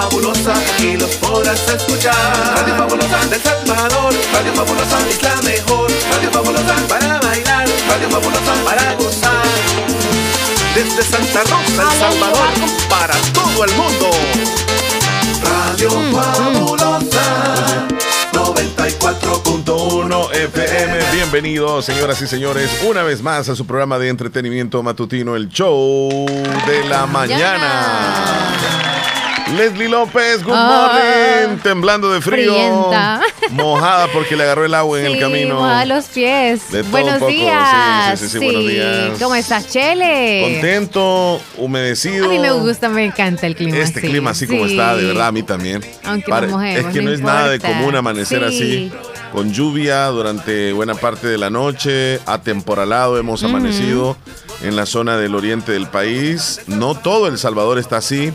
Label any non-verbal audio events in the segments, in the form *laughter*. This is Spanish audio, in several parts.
Fabulosa y los podrás escuchar. Radio Fabulosa del Salvador, Radio Fabulosa es la mejor. Radio Fabulosa para bailar, Radio Fabulosa para gozar. Desde Santa Rosa, El Salvador, para todo el mundo. Radio Fabulosa 94.1 FM. Bienvenidos, señoras y señores, una vez más a su programa de entretenimiento matutino, el show de la mañana. Leslie López, good morning. Temblando de frío. *laughs* Mojada porque le agarró el agua en el camino. Mojada los pies. buenos días. Sí, sí, sí, buenos días. ¿Cómo estás, Chele? Contento, humedecido. A mí me gusta, me encanta el clima. Este clima así como está, de verdad, a mí también. Aunque Pare Es que no, es nada de común amanecer así con lluvia durante buena parte de la noche, atemporalado hemos amanecido en la zona del oriente del país. No todo El Salvador está así,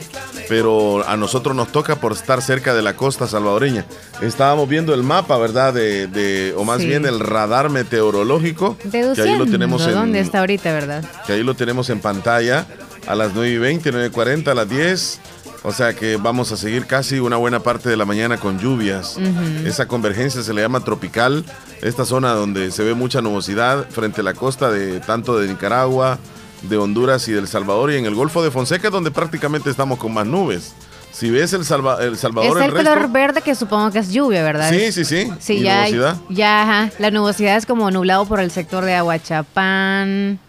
pero a nosotros nos toca por estar cerca de la costa salvadoreña. Estábamos viendo el mapa, ¿verdad? De, o más bien el radar meteorológico. que ahí lo tenemos en, ¿Dónde está ahorita, verdad? Que ahí lo tenemos en pantalla a las 9 y 20, 9 y 40, a las 10 o sea que vamos a seguir casi una buena parte de la mañana con lluvias. Esa convergencia se le llama tropical. Esta zona donde se ve mucha nubosidad frente a la costa de tanto de Nicaragua, de Honduras y del Salvador y en el Golfo de Fonseca donde prácticamente estamos con más nubes. Si ves el, Salvador... Es el, color verde que supongo que es lluvia, ¿verdad? Sí, sí, sí. Sí, ya, nubosidad? ya, ajá. La nubosidad es como nublado por el sector de Aguachapán.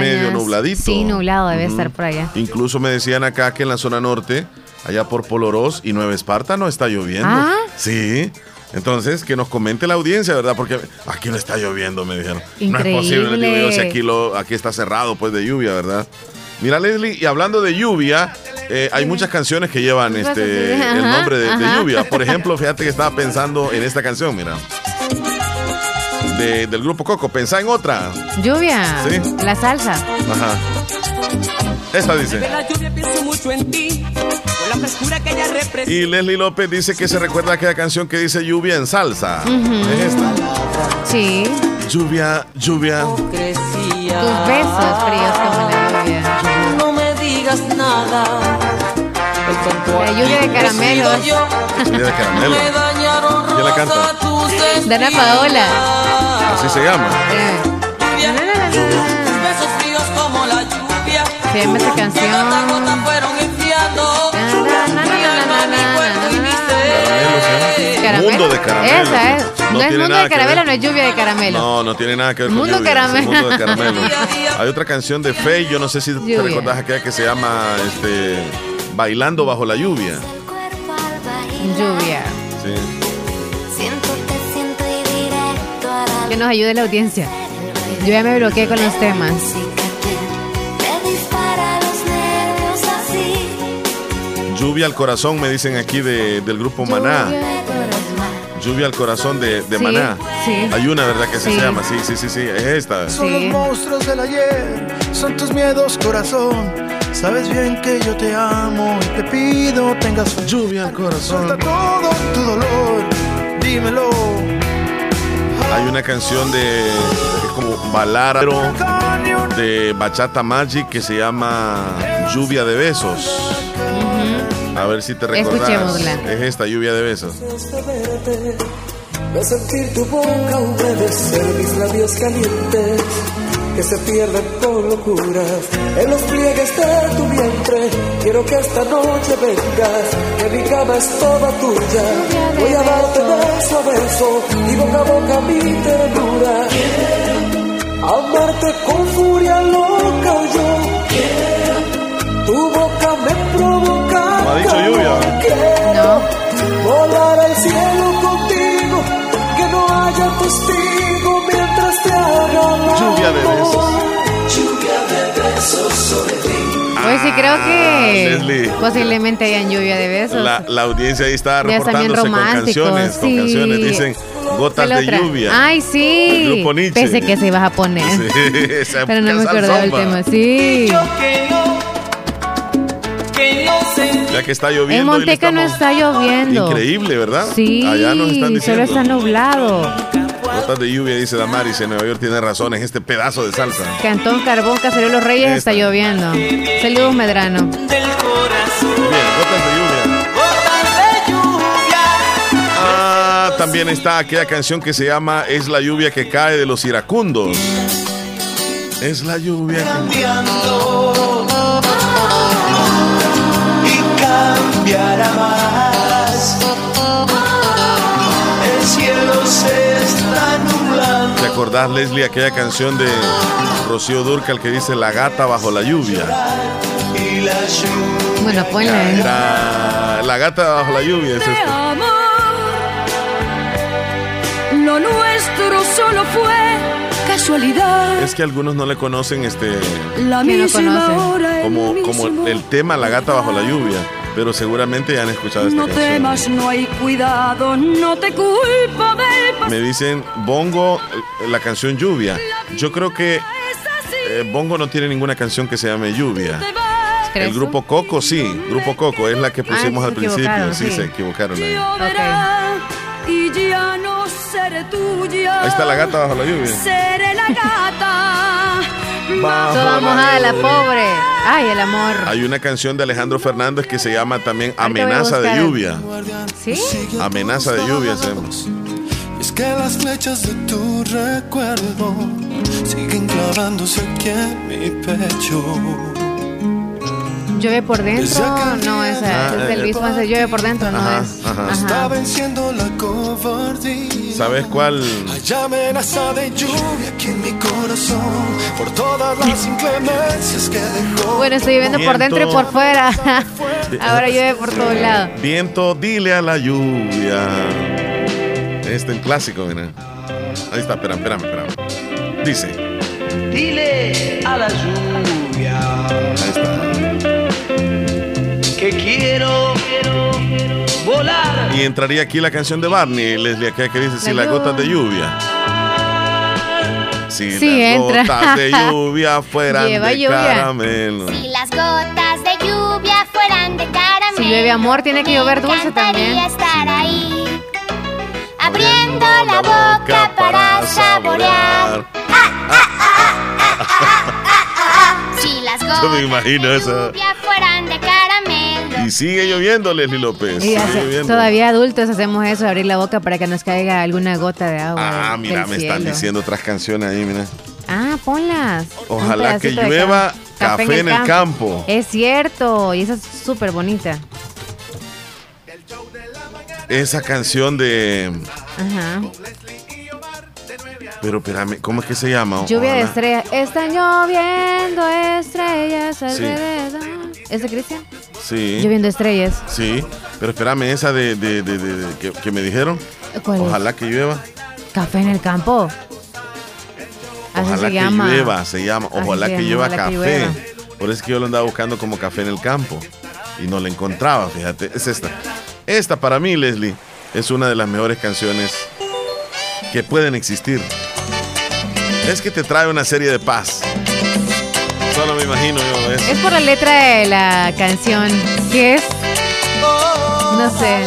Medio nubladito. Sí, nublado debe estar por allá. Incluso me decían acá que en la zona norte, allá por Polorós y Nueva Esparta, no está lloviendo. ¿Ah? Sí. Entonces, que nos comente la audiencia, ¿verdad? Porque aquí no está lloviendo, me dijeron. No es posible, si aquí, lo, aquí está cerrado, pues, de lluvia, ¿verdad? Mira, Leslie, y hablando de lluvia, eh, hay muchas canciones que llevan este el nombre de, de, lluvia. Por ejemplo, fíjate que estaba pensando en esta canción, mira del grupo Coco. Pensá en otra. Lluvia. Sí. La salsa. Ajá. Esta dice. Y Leslie López dice que se recuerda aquella canción que dice lluvia en salsa. ¿Es esta? Sí. Lluvia, lluvia. Tus besos fríos como la lluvia. No me digas nada. La lluvia de caramelos. Lluvia de caramelos. ¿Quién la canta? Dana Paola. Así se llama. Se llama esta canción. Mundo de caramelo. Esa es. No, es mundo de caramelo, no es lluvia de caramelo. No, no tiene nada que ver con mundo lluvia. Caramelo. Mundo de caramelo. *laughs* Hay otra canción de Faye, yo no sé si te recordás aquella que se llama este, Bailando bajo la lluvia. Lluvia. Sí. Que nos ayude la audiencia. Yo ya me bloqueé con los temas. Lluvia al corazón, me dicen aquí de, del grupo Maná. Lluvia al corazón de, de Maná. Hay una, ¿verdad? Que se llama. Sí, sí, sí, sí. Es esta. Son los monstruos del ayer, son tus miedos, corazón. Sabes bien que yo te amo y te pido tengas lluvia al corazón. Suelta todo tu dolor, dímelo hay una canción de como balada de Bachata Magic que se llama Lluvia de Besos. A ver si te recuerdas. Es esta lluvia de besos. De sentir tu boca humedecer mis labios calientes que se pierden por locuras en los pliegues de tu vientre. Quiero que esta noche vengas, que mi cama es toda tuya. Voy a darte beso a beso y boca a boca mi ternura. Quiero amarte con furia loca yo. Quiero tu boca me provoca. ¿No ha dicho lluvia? No. Volar al cielo contigo, que no haya testigo mientras te haga Lluvia de besos. Lluvia de besos sobre ti. Pues sí, creo que Ah, Leslie. posiblemente hayan lluvia de besos. La, la audiencia ahí está reportándose con canciones. Con canciones. Dicen gotas ¿Cuál de lluvia. Ay, sí. El grupo Nietzsche. Pensé que se ibas a poner. Sí, *laughs* esa Pero no me acordaba del zomba. tema. Sí. Ya que está lloviendo. En Monteca no está lloviendo. Increíble, ¿verdad? Sí. Allá nos están Solo diciendo. está nublado gotas de lluvia, dice Damaris. En Nueva York tiene razón, es este pedazo de salsa. Cantón Carbón, Cacería Los Reyes, está lloviendo. Saludos, Medrano. Bien, gotas de lluvia. De lluvia. Ah, también está aquella canción que se llama Es la lluvia que cae de los iracundos. Es la lluvia que... Cambiando, y cambiará más. Nublando. ¿Te acordás, Leslie, aquella canción de Rocío Durcal que dice La gata bajo la lluvia? Bueno, ponle. Era La gata bajo la lluvia es esto. Lo nuestro solo fue casualidad. Es que algunos no le conocen este La ¿Quién no misma el como, como el tema La gata bajo la lluvia, pero seguramente ya han escuchado esta No canción. temas, no hay cuidado, no te culpo del. Me dicen Bongo, la canción Lluvia. Yo creo que eh, Bongo no tiene ninguna canción que se llame Lluvia. te vas. ¿Crees El grupo Coco sí, grupo Coco es la que pusimos Ah, al principio. Sí, sí. se equivocaron ahí. Lloverá y ya no seré tuya. Ahí está la gata bajo la lluvia. Seré la gata. Bajo Toda mojada la pobre. Ay, el amor. Hay una canción de Alejandro Fernández que se llama también Amenaza de lluvia. ¿Sí? Amenaza de lluvia. Y es que las flechas de tu recuerdo siguen clavándose aquí en mi pecho. Llueve por dentro. No, Ah, es del eh, mismo. ese Llueve por dentro, no Ajá, es. ajá. Está venciendo la cobardía. ¿Sabes cuál? Hay amenaza de lluvia aquí en mi corazón por todas las inclemencias que dejó. Bueno, estoy lloviendo por dentro y por fuera. Ahora llueve por todos lados. Viento, dile a la lluvia. Este es el clásico, mira. Ahí está, espérame, espérame, espérame. Dice, Dile a la lluvia que quiero volar. Y entraría aquí la canción de Barney, Leslie, acá que dice, si La las gotas de lluvia. Si Sí, las entra. gotas de *laughs* lluvia fueran Lleva de lluvia. caramelo. Si las gotas de lluvia fueran de caramelo. Si llueve amor, tiene que llover dulce también. estar ahí. Abriendo la boca para saborear. Si las gotas Yo me imagino de esa. lluvia caramelo. Y sigue lloviendo, Leslie López. Y hace- todavía adultos hacemos eso, abrir la boca para que nos caiga alguna gota de agua. Ah, del- mira, del me están diciendo otras canciones ahí, mira. Ah, ponlas. Ojalá que de llueva ca- café en el campo. Es cierto, y esa es súper bonita. Esa canción de. Ajá. Pero espérame, ¿cómo es que se llama? Lluvia de Ojalá. estrellas. Están lloviendo estrellas alrededor. ¿Es de Cristian? Sí. Lloviendo estrellas. Sí. Pero espérame, esa de, de- de- de- de- que, que me dijeron. ¿Cuál es? Ojalá que llueva. Café en el campo. Así Ojalá se que llama. llueva, se llama. Así Ojalá que llueva café. llueva. Por eso es que yo lo andaba buscando como café en el campo. Y no la encontraba, fíjate. Es esta. Esta para mí, Leslie, es una de las mejores canciones que pueden existir. Es que te trae una serie de paz. Solo me imagino yo eso. Es por la letra de la canción, que es, no sé,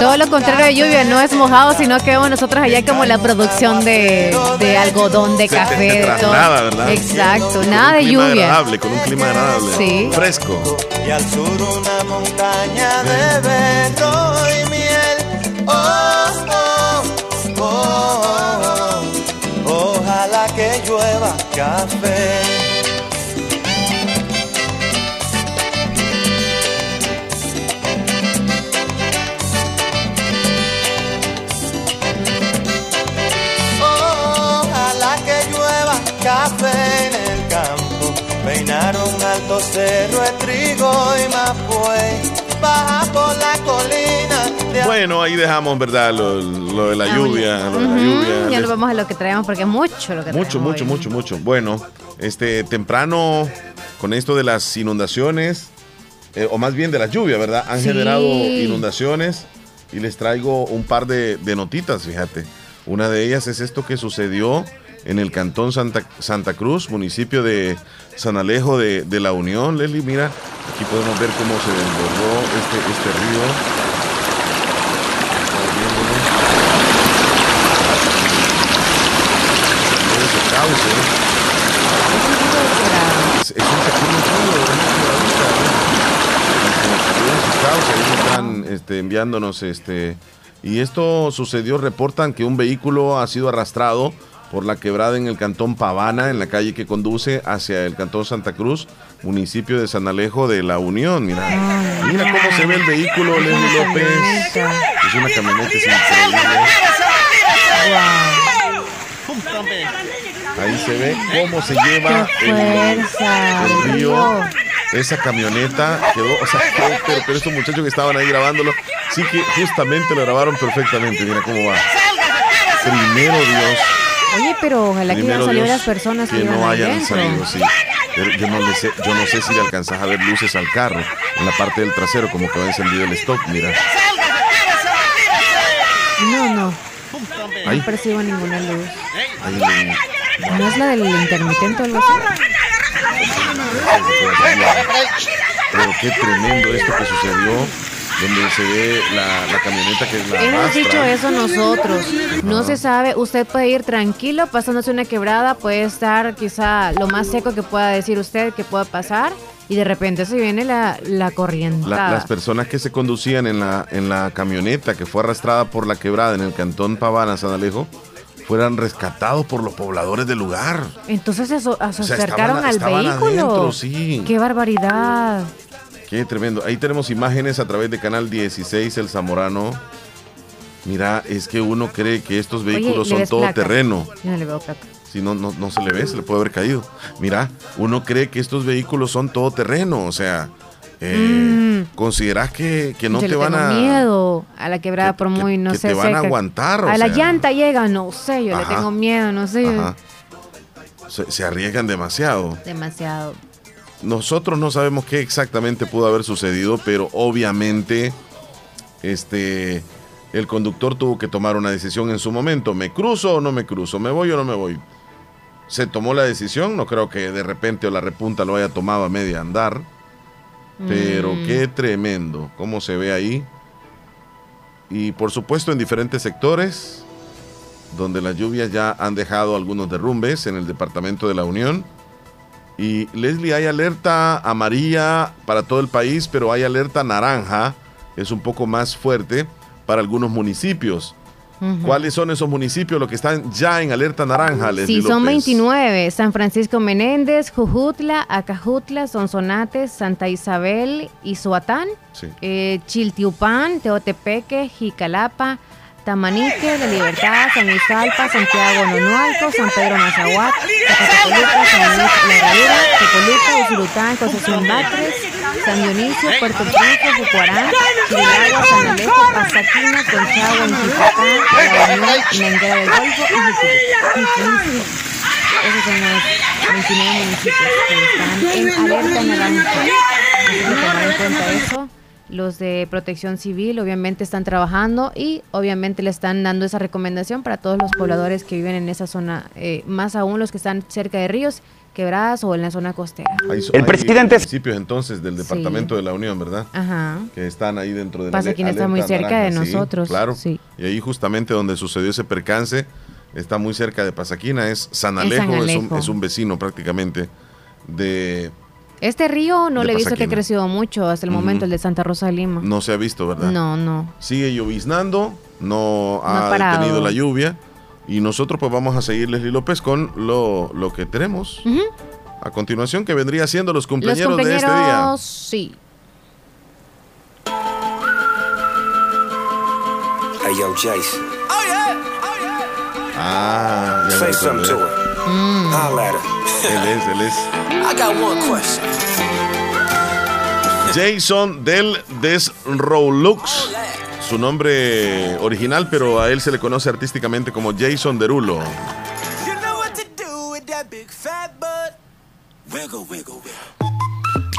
todo lo contrario de lluvia, no es mojado, sino que vemos nosotros allá como la producción de, de algodón, de te- café, te de todo. traslada, ¿verdad? Exacto, Con nada de lluvia. agradable, con un clima agradable. Sí. Fresco. Y al sur una montaña de vento y miel. Oh, oh, oh, oh. Ojalá que llueva café. Bueno, ahí dejamos, ¿verdad? Lo, lo de la Ah, lluvia. Lo de la lluvia. Ya nos vamos a lo que traemos porque es mucho lo que Mucho, traemos mucho, hoy. mucho, mucho. Bueno, este temprano con esto de las inundaciones, eh, o más bien de la lluvia, ¿verdad? Han Sí. generado inundaciones y les traigo un par de, de notitas, fíjate. Una de ellas es esto que sucedió en el cantón Santa, Santa Cruz, municipio de San Alejo de, de la Unión. Leslie, mira, aquí podemos ver cómo se desbordó este, este río. Ese cauce. Es, es un pequeño río, ahí están este, enviándonos este, Y esto sucedió, reportan que un vehículo ha sido arrastrado por la quebrada en el cantón Pavana, en la calle que conduce hacia el cantón Santa Cruz, municipio de San Alejo de la Unión. Mira, mira cómo se ve el vehículo, Leslie López. Es una camioneta increíble. Ahí se ve cómo se lleva el, el río. Esa camioneta quedó, o sea, quedó- pero, pero estos muchachos que estaban ahí grabándolo, sí que justamente lo grabaron perfectamente. Mira cómo va. Primero Dios. Oye, pero ojalá que Primero hayan salido Dios, las personas que, que no hayan salido, sí. Pero yo no, le sé, yo no sé si le alcanzas a ver luces al carro en la parte del trasero, como que va encendido el stop, mira. No, no. Ahí. No percibo ninguna luz. Ahí en- ¿No es la del intermitente o algo así? Pero qué tremendo esto que sucedió, donde se ve la, la camioneta que es la Hemos dicho eso nosotros. No se sabe, usted puede ir tranquilo pasándose una quebrada, puede estar quizá lo más seco que pueda decir usted que pueda pasar y de repente se viene la, la corriente. La- las personas que se conducían en la, en la camioneta que fue arrastrada por la quebrada en el cantón Pavana, San Alejo, fueran rescatados por los pobladores del lugar. Entonces se, so- se O sea, acercaron estaban- al estaban vehículo. adentro, sí. Qué barbaridad. Qué tremendo. Ahí tenemos imágenes a través de Canal 16, El Zamorano. Mira, es que uno cree que estos vehículos ¿le son todo placa? terreno. No le veo placa. Si no, no, no se le ve, se le puede haber caído. Mira, uno cree que estos vehículos son todo terreno. O sea, eh, consideras que, que no Mm. Yo te le van tengo a. miedo a la quebrada por muy, no que sé. te van a aguantar, o a la llanta llega, no sé, yo Ajá. le tengo miedo, no sé. Se arriesgan demasiado. Demasiado. Nosotros no sabemos qué exactamente pudo haber sucedido, pero obviamente este el conductor tuvo que tomar una decisión en su momento. ¿Me cruzo o no me cruzo? ¿Me voy o no me voy? Se tomó la decisión, no creo que de repente o la repunta lo haya tomado a media andar. Pero Mm. qué tremendo, cómo se ve ahí. Y por supuesto en diferentes sectores, donde las lluvias ya han dejado algunos derrumbes en el departamento de la Unión. Y Leslie, hay alerta amarilla para todo el país, pero hay alerta naranja, es un poco más fuerte para algunos municipios. ¿Cuáles son esos municipios los que están ya en alerta naranja, Leslie Sí, son López? 29. San Francisco Menéndez, Jujutla, Acajutla, Sonsonate, Santa Isabel, Izuatán, Sí. eh, Chiltiupán, Teotepeque, Jicalapa, Tamanique, La Libertad, San Luis Alpa, Santiago Nonualco, San Pedro Mazahuat, Zacatecoluca, San Luis La Herradura, Tecoluca, Usulután, Concepción Batres, San Dionisio, Puerto Príncipe, Jucuarán, Chirilagua, San Alejo, Pasaquina, Conchagua, Inchipacán, La Unión, Menguera del Golfo y Jiquilpan. Esos son los 29 municipios que están en alerta naranja. Que tomar en cuenta eso. Los de protección civil obviamente están trabajando y obviamente le están dando esa recomendación para todos los pobladores que viven en esa zona, eh, más aún los que están cerca de ríos, quebradas o en la zona costera. Hay- El hay presidente- municipios entonces del departamento de la Unión, ¿verdad? Ajá. Que están ahí dentro de la Pasa quien está muy cerca de sí, nosotros, claro. sí. Y ahí justamente donde sucedió ese percance, está muy cerca de Pasaquina, es San Es San Alejo, es, un, Alejo. es un vecino prácticamente de... Este río no le he visto que ha crecido mucho hasta el momento, el de Santa Rosa de Lima. No se ha visto, ¿verdad? No, no. Sigue lloviznando, no No ha detenido la lluvia. Y nosotros pues vamos a seguir, Leslie López, con lo, lo que tenemos. A continuación, que vendría siendo los Los cumpleaños de este día. compañeros, sí. Hey, yo, Jason. Ah, ya Say me something to her. Holla at her. Él es, él es. I got one question. Jason del Desrolux. Su nombre original, pero a él se le conoce artísticamente como Jason Derulo.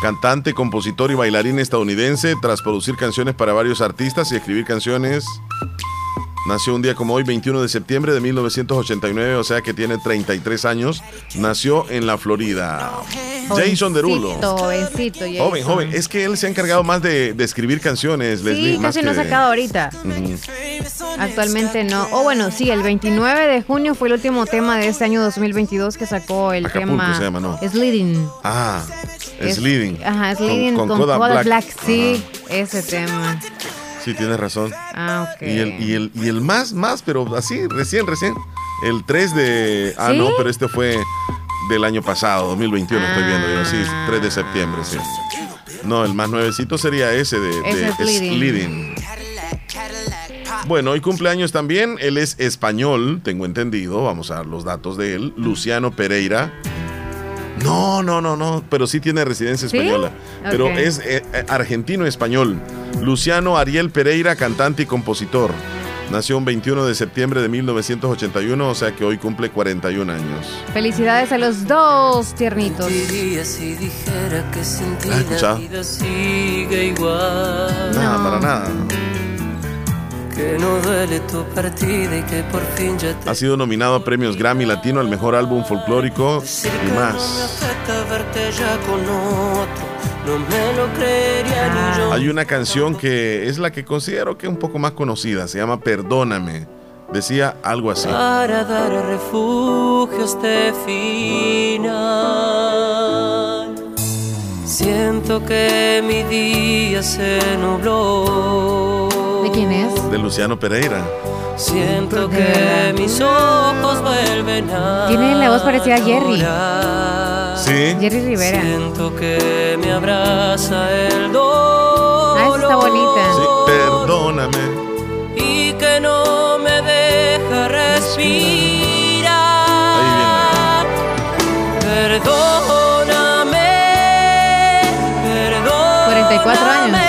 Cantante, compositor y bailarín estadounidense, tras producir canciones para varios artistas y escribir canciones. Nació un día como hoy, 21 de septiembre de 1989, o sea que tiene 33 años. Nació en la Florida. Jason Derulo. Jovencito, jovencito, Joven, Jason. joven. Es que él se ha encargado más de, de escribir canciones, Leslie. Sí, más casi no ha de- sacado ahorita. Ujú. Actualmente no. O bueno, sí, el 29 de junio fue el último tema de este año 2022 que sacó el Acapulco tema se llama, ¿no? Sleeding. Ah, Es- Sleeding. Ajá, Con- Sleeding con con, Kodak Kodak Black. Black. Sí, ese tema. Sí, tienes razón. Ah, ok. Y el, y el, y el más, más, pero así, recién, recién. El 3 de. Ah, ¿Sí? no, pero este fue del año pasado, 2021, estoy viendo yo. Sí, Ah. 3 de septiembre, sí. No, el más nuevecito sería ese de, de es. Bleeding. Bueno, hoy cumpleaños también. Él es español, tengo entendido. Vamos a dar los datos de él. Luciano Pereira. No, no, no, no, pero sí tiene residencia ¿Sí? española. Pero es eh, eh, argentino-español. Luciano Ariel Pereira, cantante y compositor. Nació un 21 de septiembre de 1981, o sea que hoy cumple 41 años. Felicidades a los dos tiernitos. Diría si dijera que sin ti escucha. la vida sigue igual. Nada, No. para nada. Que no duele tu partida y que por fin ya te Ha sido nominado a premios Grammy Latino al mejor álbum folclórico y más. yo. Hay una canción que es la que considero que es un poco más conocida, se llama Perdóname. Decía algo así. Para dar refugio a este final. Siento que mi día se nubló. ¿De quién es? De Luciano Pereira. Siento que mis ojos vuelven a. Tiene la voz parecida a Jerry. Sí. Jerry Rivera. Siento que me abraza el dolor. Ah, está bonita. Sí, perdóname. Y que no me deja respirar. Perdóname. Perdóname. 44 años.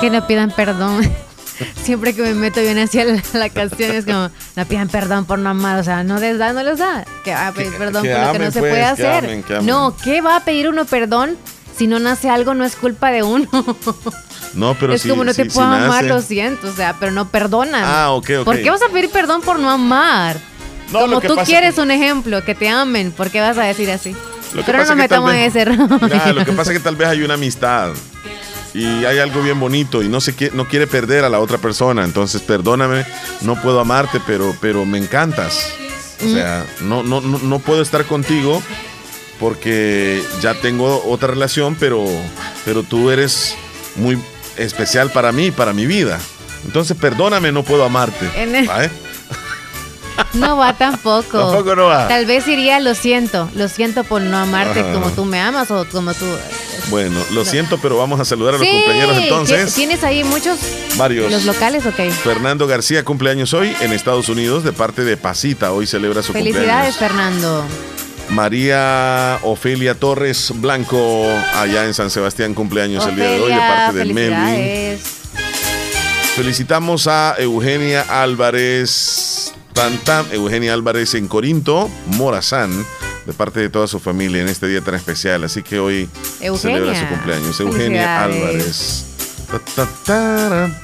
Que no pidan perdón. *laughs* Siempre que me meto bien hacia la, canción es como, no pidan perdón por no amar, o sea, no les da, no les da. Que va a pedir perdón que, por lo que no se puede hacer. No, ¿qué va a pedir uno perdón si no nace algo, no es culpa de uno. No, pero es si, como no te si- puedo amar, lo siento, o sea, pero no perdonan. Ah, ok, ok. ¿Por qué vas a pedir perdón por no amar? No, como tú quieres que- un ejemplo, que te amen, ¿por qué vas a decir así? Lo que Pero pasa no tal metamos en ese. Mira, lo que pasa es que tal vez hay una amistad y hay algo bien bonito y no se quiere, no quiere perder a la otra persona. Entonces, perdóname, no puedo amarte, pero, pero me encantas. O sea, no, no, no, no puedo estar contigo porque ya tengo otra relación, pero, pero tú eres muy especial para mí, para mi vida. Entonces, perdóname, no puedo amarte. En el- ¿Vale? *laughs* No va tampoco. Tampoco no va. Tal vez iría, lo siento, lo siento por no amarte Ajá. como tú me amas o como tú. Bueno, lo siento, pero vamos a saludar a los compañeros entonces. ¿ti- ¿Tienes ahí muchos? Varios. ¿Los locales? Ok. Fernando García cumpleaños hoy en Estados Unidos de parte de Pasita. Hoy celebra su Felicidades, cumpleaños. Fernando. María Ofelia Torres Blanco, allá en San Sebastián, cumpleaños el día de hoy de parte de Melvin. Felicitamos a Eugenia Álvarez, tan, tan, Eugenia Álvarez en Corinto, Morazán, de parte de toda su familia en este día tan especial. Así que hoy Eugenia. celebra su cumpleaños. Eugenia. Álvarez. Ta, ta, tara.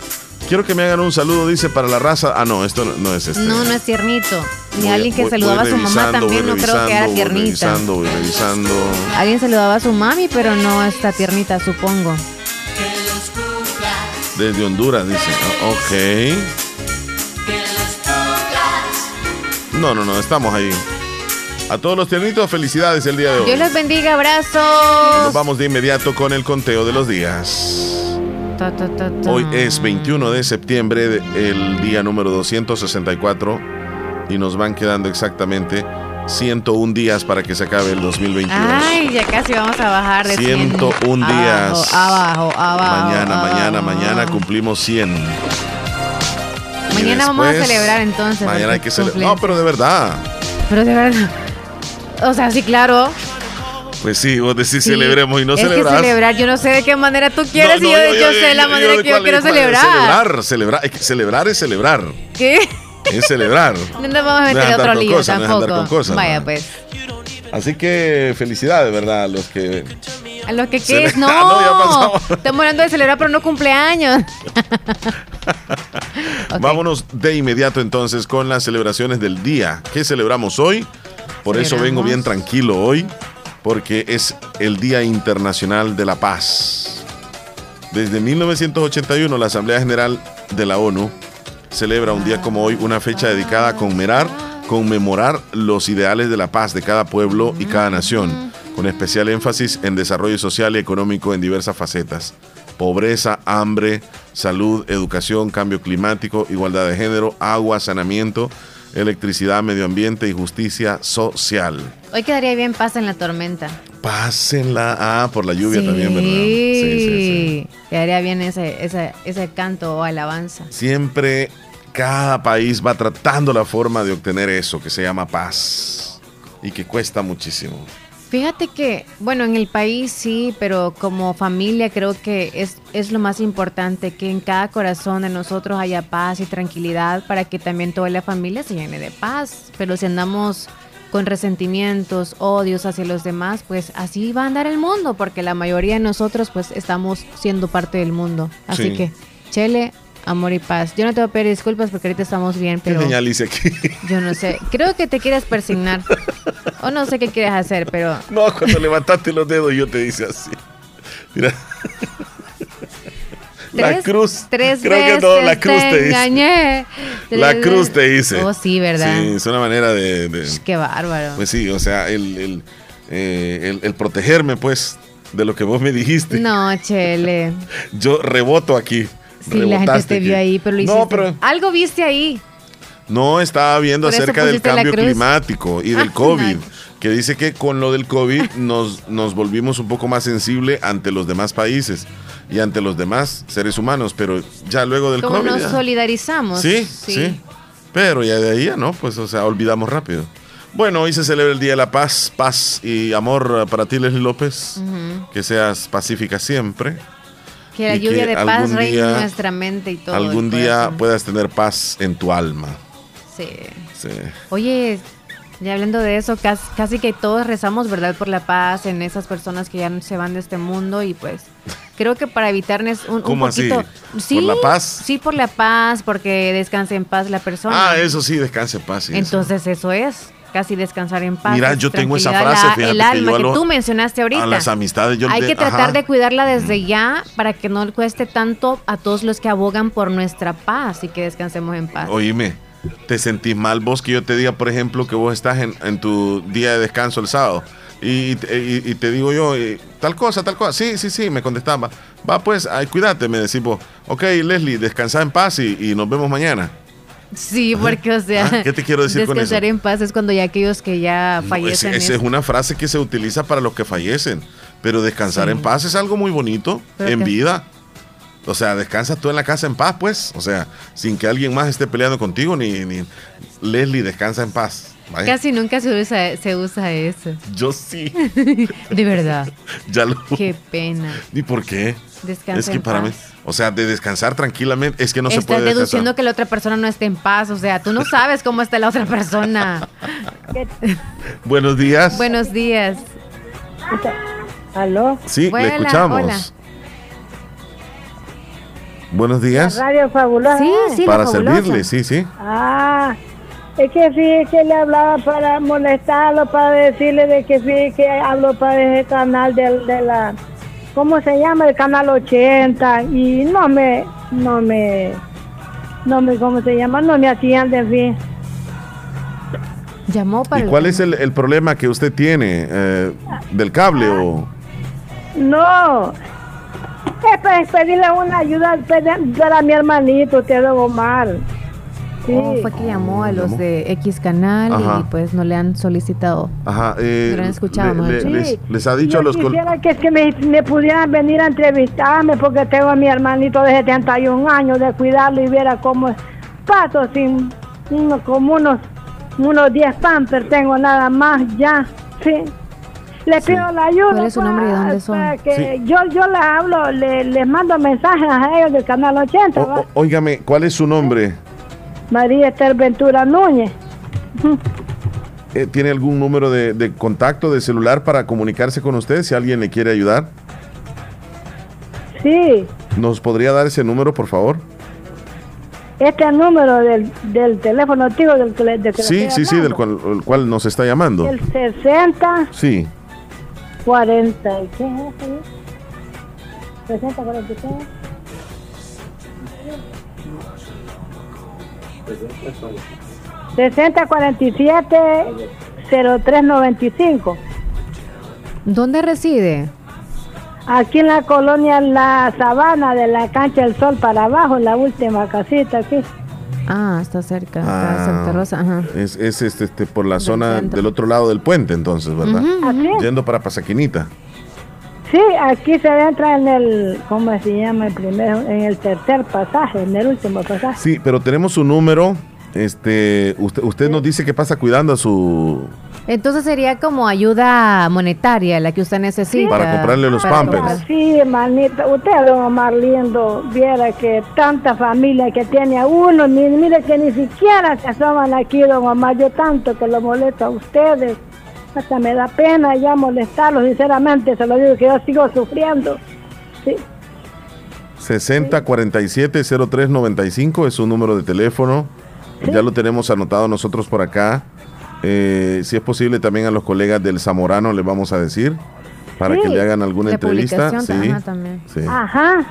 Quiero que me hagan un saludo, dice, para la raza. Ah, no, esto no, no es este. No, no es tiernito. Ni alguien que voy- saludaba voy a su mamá también, no creo que era revisando, voy tiernita. Revisando, voy revisando. Alguien saludaba a su mami, pero no está tiernita, supongo. Desde Honduras, dice. Ah, ok. No, no, no, estamos ahí. A todos los tiernitos, felicidades el día de hoy. Dios los bendiga, Nos abrazos. vamos de inmediato con el conteo de los días. Hoy es 21 de septiembre, el día número 264, y nos van quedando exactamente 101 días para que se acabe el 2022. Ay, ya casi vamos a bajar de 100. 101 días. Abajo, abajo, abajo. mañana, mañana, abajo. mañana cumplimos 100. Y Mañana vamos a celebrar entonces. Mañana hay que celebrar. No, pero de verdad. Pero de verdad. O sea, sí, claro. Pues sí, vos decís Sí, celebremos y no es que celebrar, yo no sé de qué manera tú quieres No, y no, yo, yo sé la manera que yo quiero celebrar. Celebrar, celebrar, es que celebrar es celebrar. ¿Qué? Es celebrar. *laughs* No nos vamos a No es meter andar otro lío cosas, no es con Vaya ¿no? pues. Así que felicidades, ¿verdad? A los que. A lo que Cele- quieres, *laughs* no. No. Estamos hablando de celebrar, pero no cumpleaños. *laughs* Ok. Vámonos de inmediato entonces con las celebraciones del día. ¿Qué celebramos hoy? Por eso vengo bien tranquilo hoy, porque es el Día Internacional de la Paz. Desde 1981, la Asamblea General de la ONU celebra un día como hoy una fecha dedicada a conmemorar, los ideales de la paz de cada pueblo y cada nación, con especial énfasis en desarrollo social y económico en diversas facetas. Pobreza, hambre, salud, educación, cambio climático, igualdad de género, agua, saneamiento, electricidad, medio ambiente y justicia social. Hoy quedaría bien paz en la tormenta. Pásenla. Ah, por la lluvia sí. también, ¿verdad? Sí, sí, sí. Quedaría bien ese, ese, ese canto o alabanza. Siempre cada país va tratando la forma de obtener eso que se llama paz y que cuesta muchísimo. Fíjate que, bueno, en el país sí, pero como familia creo que es, es lo más importante, que en cada corazón de nosotros haya paz y tranquilidad para que también toda la familia se llene de paz. Pero si andamos con resentimientos, odios hacia los demás, pues así va a andar el mundo, porque la mayoría de nosotros pues estamos siendo parte del mundo. Así Sí. que, Chele, amor y paz. Yo no te voy a pedir disculpas porque ahorita estamos bien, ¿Qué pero señal hice aquí? yo no sé. Creo que te quieres persignar. o no sé qué quieres hacer, pero No, cuando levantaste los dedos yo te hice así. Mira. la cruz. Tres Creo veces que todo la cruz te hice. engañé. La cruz te hice. Oh, sí, ¿verdad? Sí, es una manera de... de- Qué bárbaro. pues sí, o sea, el, el, eh, el- el protegerme, pues, de lo que vos me dijiste. No, Chele. *laughs* Yo reboto aquí. Sí, la gente te vio ahí, pero lo No, hiciste. pero Algo viste ahí. no estaba viendo Por acerca del cambio climático y del *laughs* Ah, COVID. no. Que dice que con lo del COVID nos, nos volvimos un poco más sensibles ante los demás países y ante los demás seres humanos, pero ya luego del Como COVID. nos ya- solidarizamos. Sí, sí, Pero ya de ahí ya no, pues, o sea, olvidamos rápido. Bueno, hoy se celebra el Día de la Paz, paz y amor para ti, Leslie López. Que seas pacífica siempre. Que la lluvia que de paz reine en nuestra mente y todo. Algún día puedas tener paz en tu alma. Sí. Sí. Oye, ya hablando de eso, casi, casi que todos rezamos, ¿verdad? Por la paz en esas personas que ya se van de este mundo y pues *laughs* creo que para evitarnos un, un ¿Cómo así? poquito... Sí, ¿Por la paz? Sí, por la paz, porque descanse en paz la persona. Ah, eso sí, descanse en paz. sí, eso. Entonces eso es, casi descansar en paz. Mira, yo tengo esa frase, la- fíjate el que alma yo a que, tú mencionaste ahorita. A las amistades yo Hay que tratar ajá. de cuidarla desde ya para que no cueste tanto a todos los que abogan por nuestra paz y que descansemos en paz. Oíme, ¿te sentís mal vos que yo te diga, por ejemplo, que vos estás en, en tu día de descanso el sábado? Y, y- y te digo yo, eh, tal cosa, tal cosa. Sí, sí, sí, me contestaba. Va, pues, ay, cuídate, me decís vos. Ok, Leslie, descansa en paz y, y nos vemos mañana. Sí, porque o sea, Ah, ¿qué te quiero decir con descansar eso? en paz es cuando ya aquellos que ya fallecen. esa es- una frase que se utiliza para los que fallecen. Pero descansar Sí. en paz es algo muy bonito, Pero en que- vida. O sea, descansas tú en la casa en paz, pues. O sea, sin que alguien más esté peleando contigo, ni, ni Leslie descansa en paz. ¿vale? Casi nunca se usa, se usa eso. Yo sí. *laughs* De verdad. *laughs* Ya lo. Qué *laughs* pena. ¿Y por qué? Descansa es que en para mí, paz. O sea, de descansar tranquilamente, es que no se Estás puede descansar. deduciendo que la otra persona no esté en paz. O sea, tú no sabes cómo está la otra persona. *laughs* Buenos días. Buenos días. ¿Aló? Sí, le escuchamos. hola. Buenos días. Radio Fabulosa. Sí, sí, Para fabulosa. servirle, sí, sí. Ah, es que sí, es que le hablaba para molestarlo, para decirle de que sí, que hablo para ese canal de, de la, ¿cómo se llama? El canal 80 y no me, no me, no me, ¿cómo se llama? No me hacían de fin. Llamó para ¿Y el cuál tema. es el, el problema que usted tiene eh, del cable o...? No, es para pedirle una ayuda para mi hermanito, Teodoro Omar. Sí. Oh, fue que llamó a los de X canal Ajá. y pues no le han solicitado. Ajá, eh, han escuchado, le- Sí. les, les ha dicho a los... quisiera que, que me, me pudieran venir a entrevistarme porque tengo a mi hermanito de 71 años de cuidarlo y viera cómo paso sin uno, como unos unos 10 pampers tengo nada más ya sí le pido la ayuda ¿Cuál es su nombre y dónde son? para que Sí. yo yo les hablo le- les mando mensajes a ellos del canal 80 O- o- óigame, ¿cuál es su nombre? María Esther Ventura Núñez Eh, ¿Tiene algún número de, de contacto de celular para comunicarse con usted si alguien le quiere ayudar? sí ¿Nos podría dar ese número, por favor? este número del, del teléfono antiguo del que del que Sí, sí, sí, del cual, el cual nos está llamando. el 60 Sí, 40 y qué es eso? 60, 43. 6047-0395. ¿Dónde reside? Aquí en la colonia La Sabana de la Cancha del Sol para abajo, en la última casita aquí. Ah, está cerca. Ah, Santa Rosa, ajá. Es, es, este, este, por la zona centro. del otro lado del puente, entonces, ¿verdad? Yendo para Pasaquinita. Sí, aquí se entra en el, ¿cómo se llama el primero? En el tercer pasaje, en el último pasaje. Sí, pero tenemos su número. Este, usted, usted nos dice que pasa cuidando a su Entonces sería como ayuda monetaria la que usted necesita. Para comprarle los para Pampers. comprar. Sí, manita, usted lo más lindo, viera que tanta familia que tiene a uno, mire que ni siquiera se asoman aquí, don Omar, yo tanto que lo molesto a ustedes, hasta me da pena ya molestarlos, sinceramente, se lo digo que yo sigo sufriendo. Sí, 6047-0395 es su número de teléfono. Ya lo tenemos anotado nosotros por acá. Eh, si es posible, también a los colegas del Zamorano le vamos a decir para Sí. que le hagan alguna De entrevista. Sí, ajá, también. sí. ajá,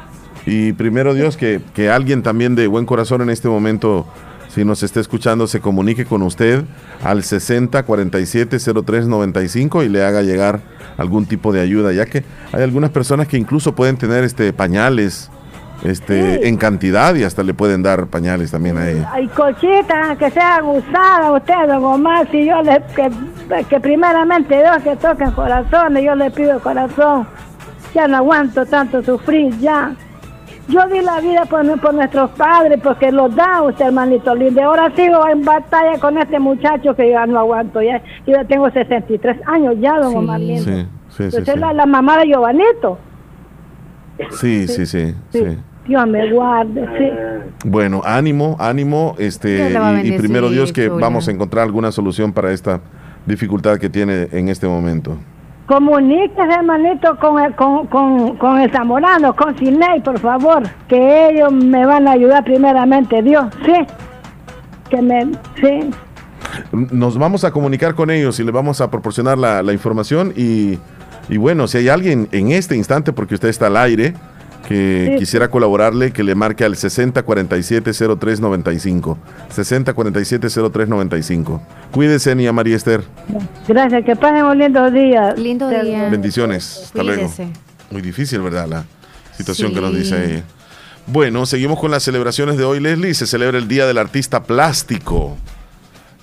Y primero Dios, que, que alguien también de buen corazón en este momento, si nos está escuchando, se comunique con usted al 6047-0395 y le haga llegar algún tipo de ayuda, ya que hay algunas personas que incluso pueden tener este pañales este, Sí. en cantidad y hasta le pueden dar pañales también a ella. hay cochitas que sean usadas ustedes, don Omar, si yo le, que, que primeramente Dios que toque el corazón, y yo le pido corazón, ya no aguanto tanto sufrir, ya. Yo di la vida por, por nuestros padres, porque los da usted, hermanito lindo. Ahora sigo en batalla con este muchacho que ya no aguanto. Ya, yo ya tengo 63 años ya, don Sí. Omar lindo. Sí, sí, sí. Usted sí. es la, la mamá de Giovanito. Sí, sí, sí, Sí. sí. Dios me guarde, sí. Bueno, ánimo, ánimo, este, y- y, primero Dios que vamos a encontrar alguna solución para esta dificultad que tiene en este momento. Comuníquese, hermanito, con con, con, con el Zamorano, con Ciney, por favor, que ellos me van a ayudar primeramente, Dios, sí. Que me, sí. Nos vamos a comunicar con ellos y le vamos a proporcionar la, la información y, y bueno, si hay alguien en este instante, porque usted está al aire, que Sí. quisiera colaborarle, que le marque al 6047-0395. 6047-0395. Cuídese, Nia María Esther. Gracias, que pasen un lindo día. Lindo día. Bendiciones. Hasta luego. Muy difícil, ¿verdad? La situación que nos dice ella. Bueno, seguimos con las celebraciones de hoy, Leslie. Se celebra el Día del Artista Plástico.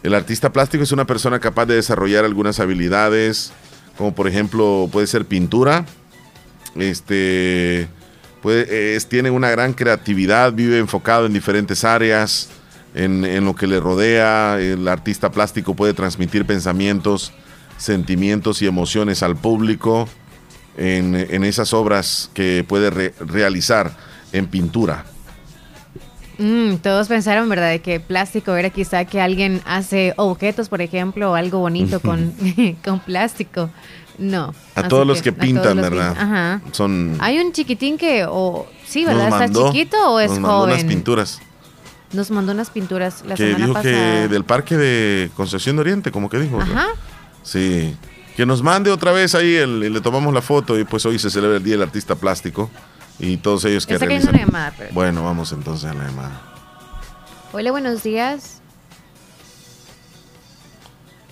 El artista plástico es una persona capaz de desarrollar algunas habilidades, como por ejemplo puede ser pintura, este, puede, es- tiene una gran creatividad, vive enfocado en diferentes áreas, en, en lo que le rodea. El artista plástico puede transmitir pensamientos, sentimientos y emociones al público en, en esas obras que puede re- realizar en pintura. Mm, todos pensaron, ¿verdad?, de que plástico era quizá que alguien hace objetos, por ejemplo, o algo bonito *laughs* con, *laughs* con plástico. No. A todos los que pintan, los ¿verdad? pintan. Ajá. Son Hay un chiquitín que, o sí, nos ¿verdad? ¿Está chiquito o es nos mandó unas joven? pinturas Nos mandó unas pinturas la que semana dijo pasada. que del parque de Concepción de Oriente, como que dijo. Ajá. Sí. Que nos mande otra vez ahí el- y le tomamos la foto y pues hoy se celebra el Día del Artista Plástico y todos ellos que realizan. una llamada, pero- Bueno, vamos entonces a la llamada. Hola, buenos días.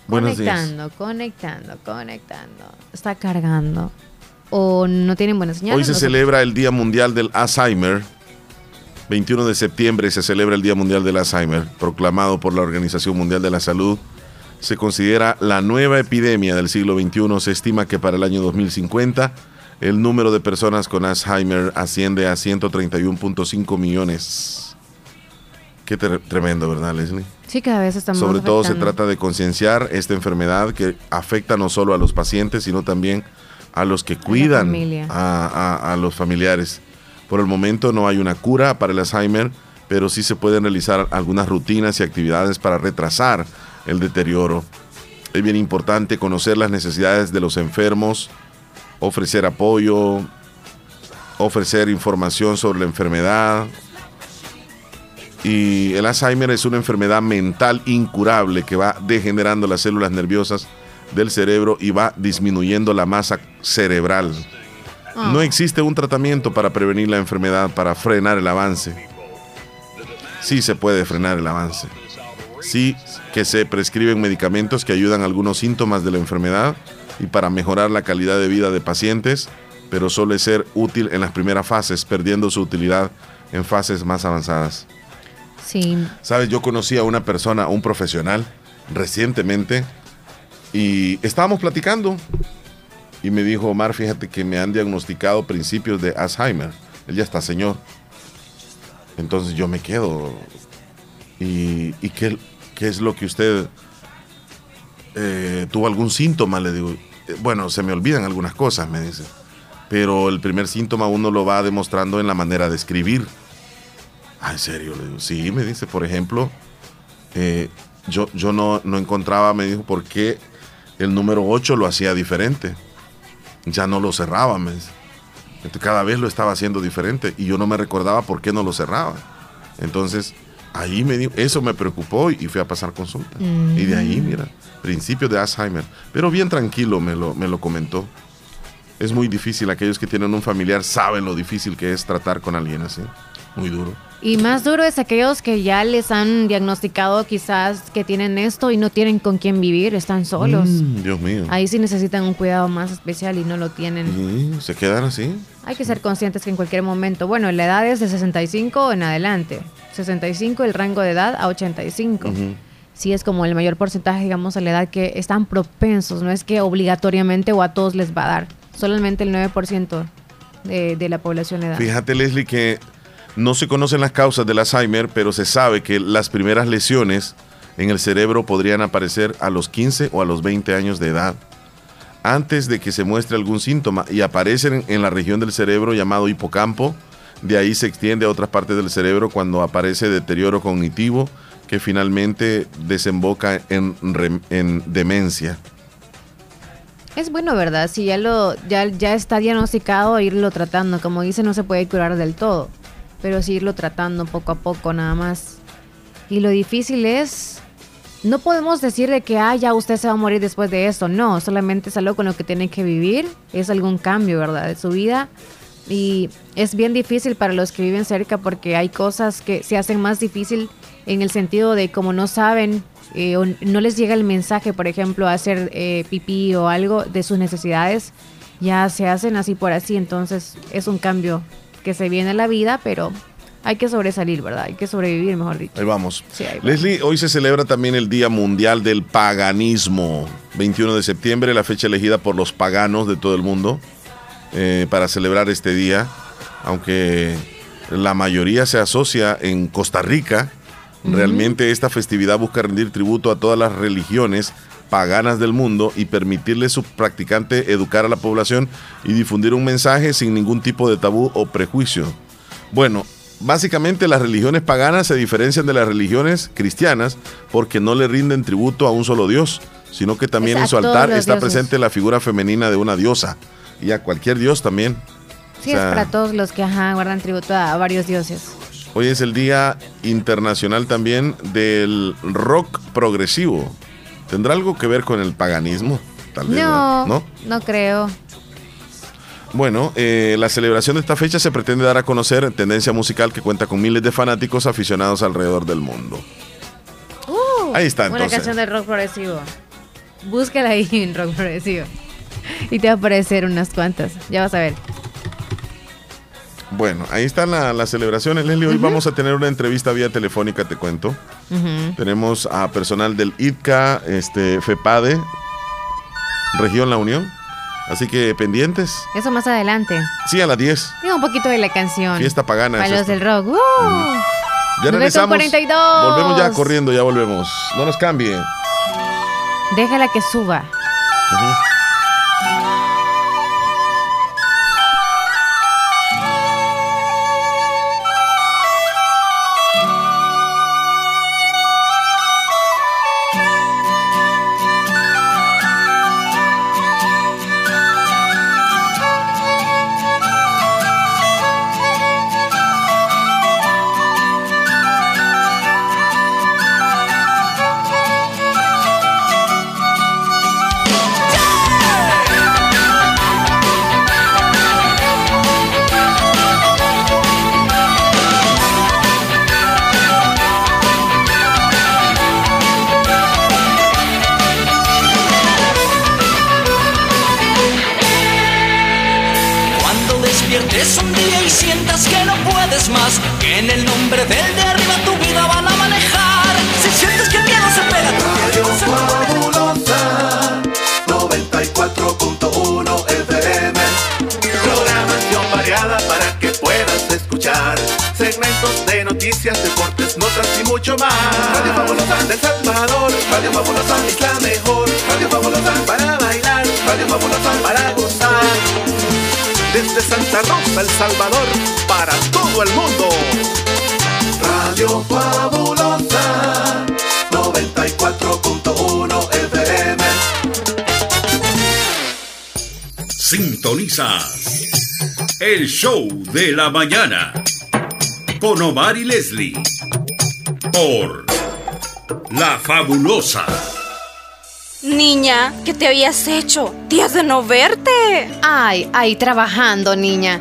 Buenos días. conectando, conectando, conectando. Está cargando. O no tienen buena señal. Hoy se no celebra el Día Mundial del Alzheimer. 21 de septiembre se celebra el Día Mundial del Alzheimer, proclamado por la Organización Mundial de la Salud. Se considera la nueva epidemia del siglo XXI. Se estima que para el año 2050 el número de personas con Alzheimer asciende a 131.5 millones. Qué tremendo, ¿verdad, Leslie? Sí, cada vez estamos Sobre todo se trata de concienciar esta enfermedad que afecta no solo a los pacientes, sino también a los que cuidan familia. a, a- a los familiares. Por el momento no hay una cura para el Alzheimer, pero sí se pueden realizar algunas rutinas y actividades para retrasar el deterioro. Es bien importante conocer las necesidades de los enfermos, ofrecer apoyo, ofrecer información sobre la enfermedad, y el Alzheimer es una enfermedad mental incurable que va degenerando las células nerviosas del cerebro y va disminuyendo la masa cerebral. Ah. No existe un tratamiento para prevenir la enfermedad, para frenar el avance. sí se puede frenar el avance. Sí que se prescriben medicamentos que ayudan a algunos síntomas de la enfermedad y para mejorar la calidad de vida de pacientes, pero suele ser útil en las primeras fases, perdiendo su utilidad en fases más avanzadas. Sabes, yo conocí a una persona, un profesional, recientemente, y estábamos platicando, y me dijo, Omar, fíjate que me han diagnosticado principios de Alzheimer. Él ya está señor. Entonces yo me quedo. ¿Y, qué es lo que usted eh, tuvo algún síntoma? Le digo, "Eh, bueno, se me olvidan algunas cosas, me dice. Pero el primer síntoma uno lo va demostrando en la manera de escribir. Ah, ¿en serio? Le digo, sí, me dice, por ejemplo, eh, yo, yo no, no encontraba, me dijo, por qué el número 8 lo hacía diferente. Ya no lo cerraba, me dice. Cada vez lo estaba haciendo diferente y yo no me recordaba por qué no lo cerraba. Entonces, ahí me dio, eso me preocupó y fui a pasar consulta. Y de ahí, mira, principio de Alzheimer. Pero bien tranquilo me lo, me lo comentó. Es muy difícil, aquellos que tienen un familiar saben lo difícil que es tratar con alguien así. Muy duro. Y más duro es aquellos que ya les han diagnosticado quizás que tienen esto y no tienen con quién vivir, están solos. Mm, Dios mío. Ahí sí necesitan un cuidado más especial y no lo tienen. Y se quedan así. Hay que ser conscientes que en cualquier momento, bueno, la edad es de 65 en adelante. 65 el rango de edad a 85. Ujú. Sí es como el mayor porcentaje, digamos, a la edad que están propensos. No es que obligatoriamente o a todos les va a dar. Solamente el 9% de, de la población le da. Fíjate, Leslie, que no se conocen las causas del Alzheimer, pero se sabe que las primeras lesiones en el cerebro podrían aparecer a los 15 o a los 20 años de edad, antes de que se muestre algún síntoma, y aparecen en la región del cerebro llamado hipocampo. De ahí se extiende a otras partes del cerebro cuando aparece deterioro cognitivo, que finalmente desemboca en, en demencia. Es bueno, ¿verdad? Si ya lo ya, ya está diagnosticado, irlo tratando. Como dice, no se puede curar del todo, pero sí irlo tratando poco a poco nada más. Y lo difícil es, no podemos decir de que, ah, ya usted se va a morir después de esto. No, solamente es algo con lo que tiene que vivir. Es algún cambio, ¿verdad? De su vida. Y es bien difícil para los que viven cerca porque hay cosas que se hacen más difícil en el sentido de como no saben eh, o no les llega el mensaje, por ejemplo, hacer eh, pipí o algo de sus necesidades, ya se hacen así por así. Entonces es un cambio que se viene la vida, pero hay que sobresalir, ¿verdad? Hay que sobrevivir, mejor dicho. Ahí vamos. Sí, ahí va. Leslie, hoy se celebra también el Día Mundial del Paganismo. 21 de septiembre, la fecha elegida por los paganos de todo el mundo eh, para celebrar este día. Aunque la mayoría se asocia en Costa Rica, realmente esta festividad busca rendir tributo a todas las religiones paganas del mundo y permitirle a su practicante educar a la población y difundir un mensaje sin ningún tipo de tabú o prejuicio. Bueno, básicamente las religiones paganas se diferencian de las religiones cristianas porque no le rinden tributo a un solo dios, sino que también Es en su altar está dioses. presente la figura femenina de una diosa y a cualquier dios también. Sí, O sea, es para todos los que ajá, guardan tributo a varios dioses. Hoy es el Día Internacional también del rock progresivo. ¿Tendrá algo que ver con el paganismo? Tal vez, No, ¿no? no creo. Bueno, eh, la celebración de esta fecha se pretende dar a conocer tendencia musical que cuenta con miles de fanáticos aficionados alrededor del mundo. Uh, Ahí está, Una entonces. canción de rock progresivo. Búscala ahí en rock progresivo. Y te va a aparecer unas cuantas. Ya vas a ver. Bueno, ahí están la- las celebraciones, Leslie. Hoy vamos a tener una entrevista vía telefónica, te cuento. Tenemos a personal del ITCA, este, FEPADE, Región La Unión. Así que pendientes. Eso más adelante. Sí, a las 10. Diga un poquito de la canción. Fiesta pagana. Para es del rock. ¡Uh! Ya 9 con regresamos. 42. Volvemos ya corriendo, ya volvemos. No nos cambie. Déjala que suba. Que en el nombre del de arriba tu vida van a manejar. Si sientes que el miedo se pega, tu Radio Fabulosa 94.1 FM Programación variada para que puedas escuchar. Segmentos de noticias, deportes, notas y mucho más. Radio Fabulosa. Del Salvador. Radio Fabulosa. Es la mejor. Radio Fabulosa. Para bailar. Radio Fabulosa. Para gozar. Desde Santa Rosa, El Salvador Para todo el mundo Radio Fabulosa 94.1 FM Sintonizas el show de la mañana con Omar y Leslie por La Fabulosa. Niña, ¿qué te habías hecho? Días de no verte. Ay, ahí trabajando, niña.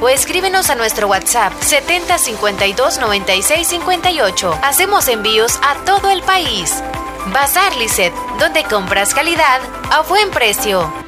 o escríbenos a nuestro WhatsApp 7052 96 58. Hacemos envíos a todo el país. Bazar Lisset, donde compras calidad a buen precio.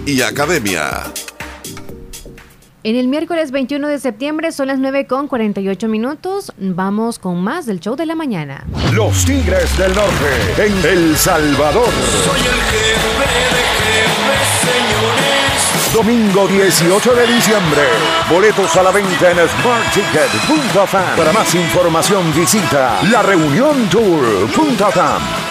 y Academia. En el miércoles 21 de septiembre son las 9 con 48 minutos. Vamos con más del show de la mañana. Los Tigres del Norte en El Salvador. Soy el jefe de jefes, señores. Domingo 18 de diciembre. Boletos a la venta en smartticket.com. Para más información visita lareuniontour.com.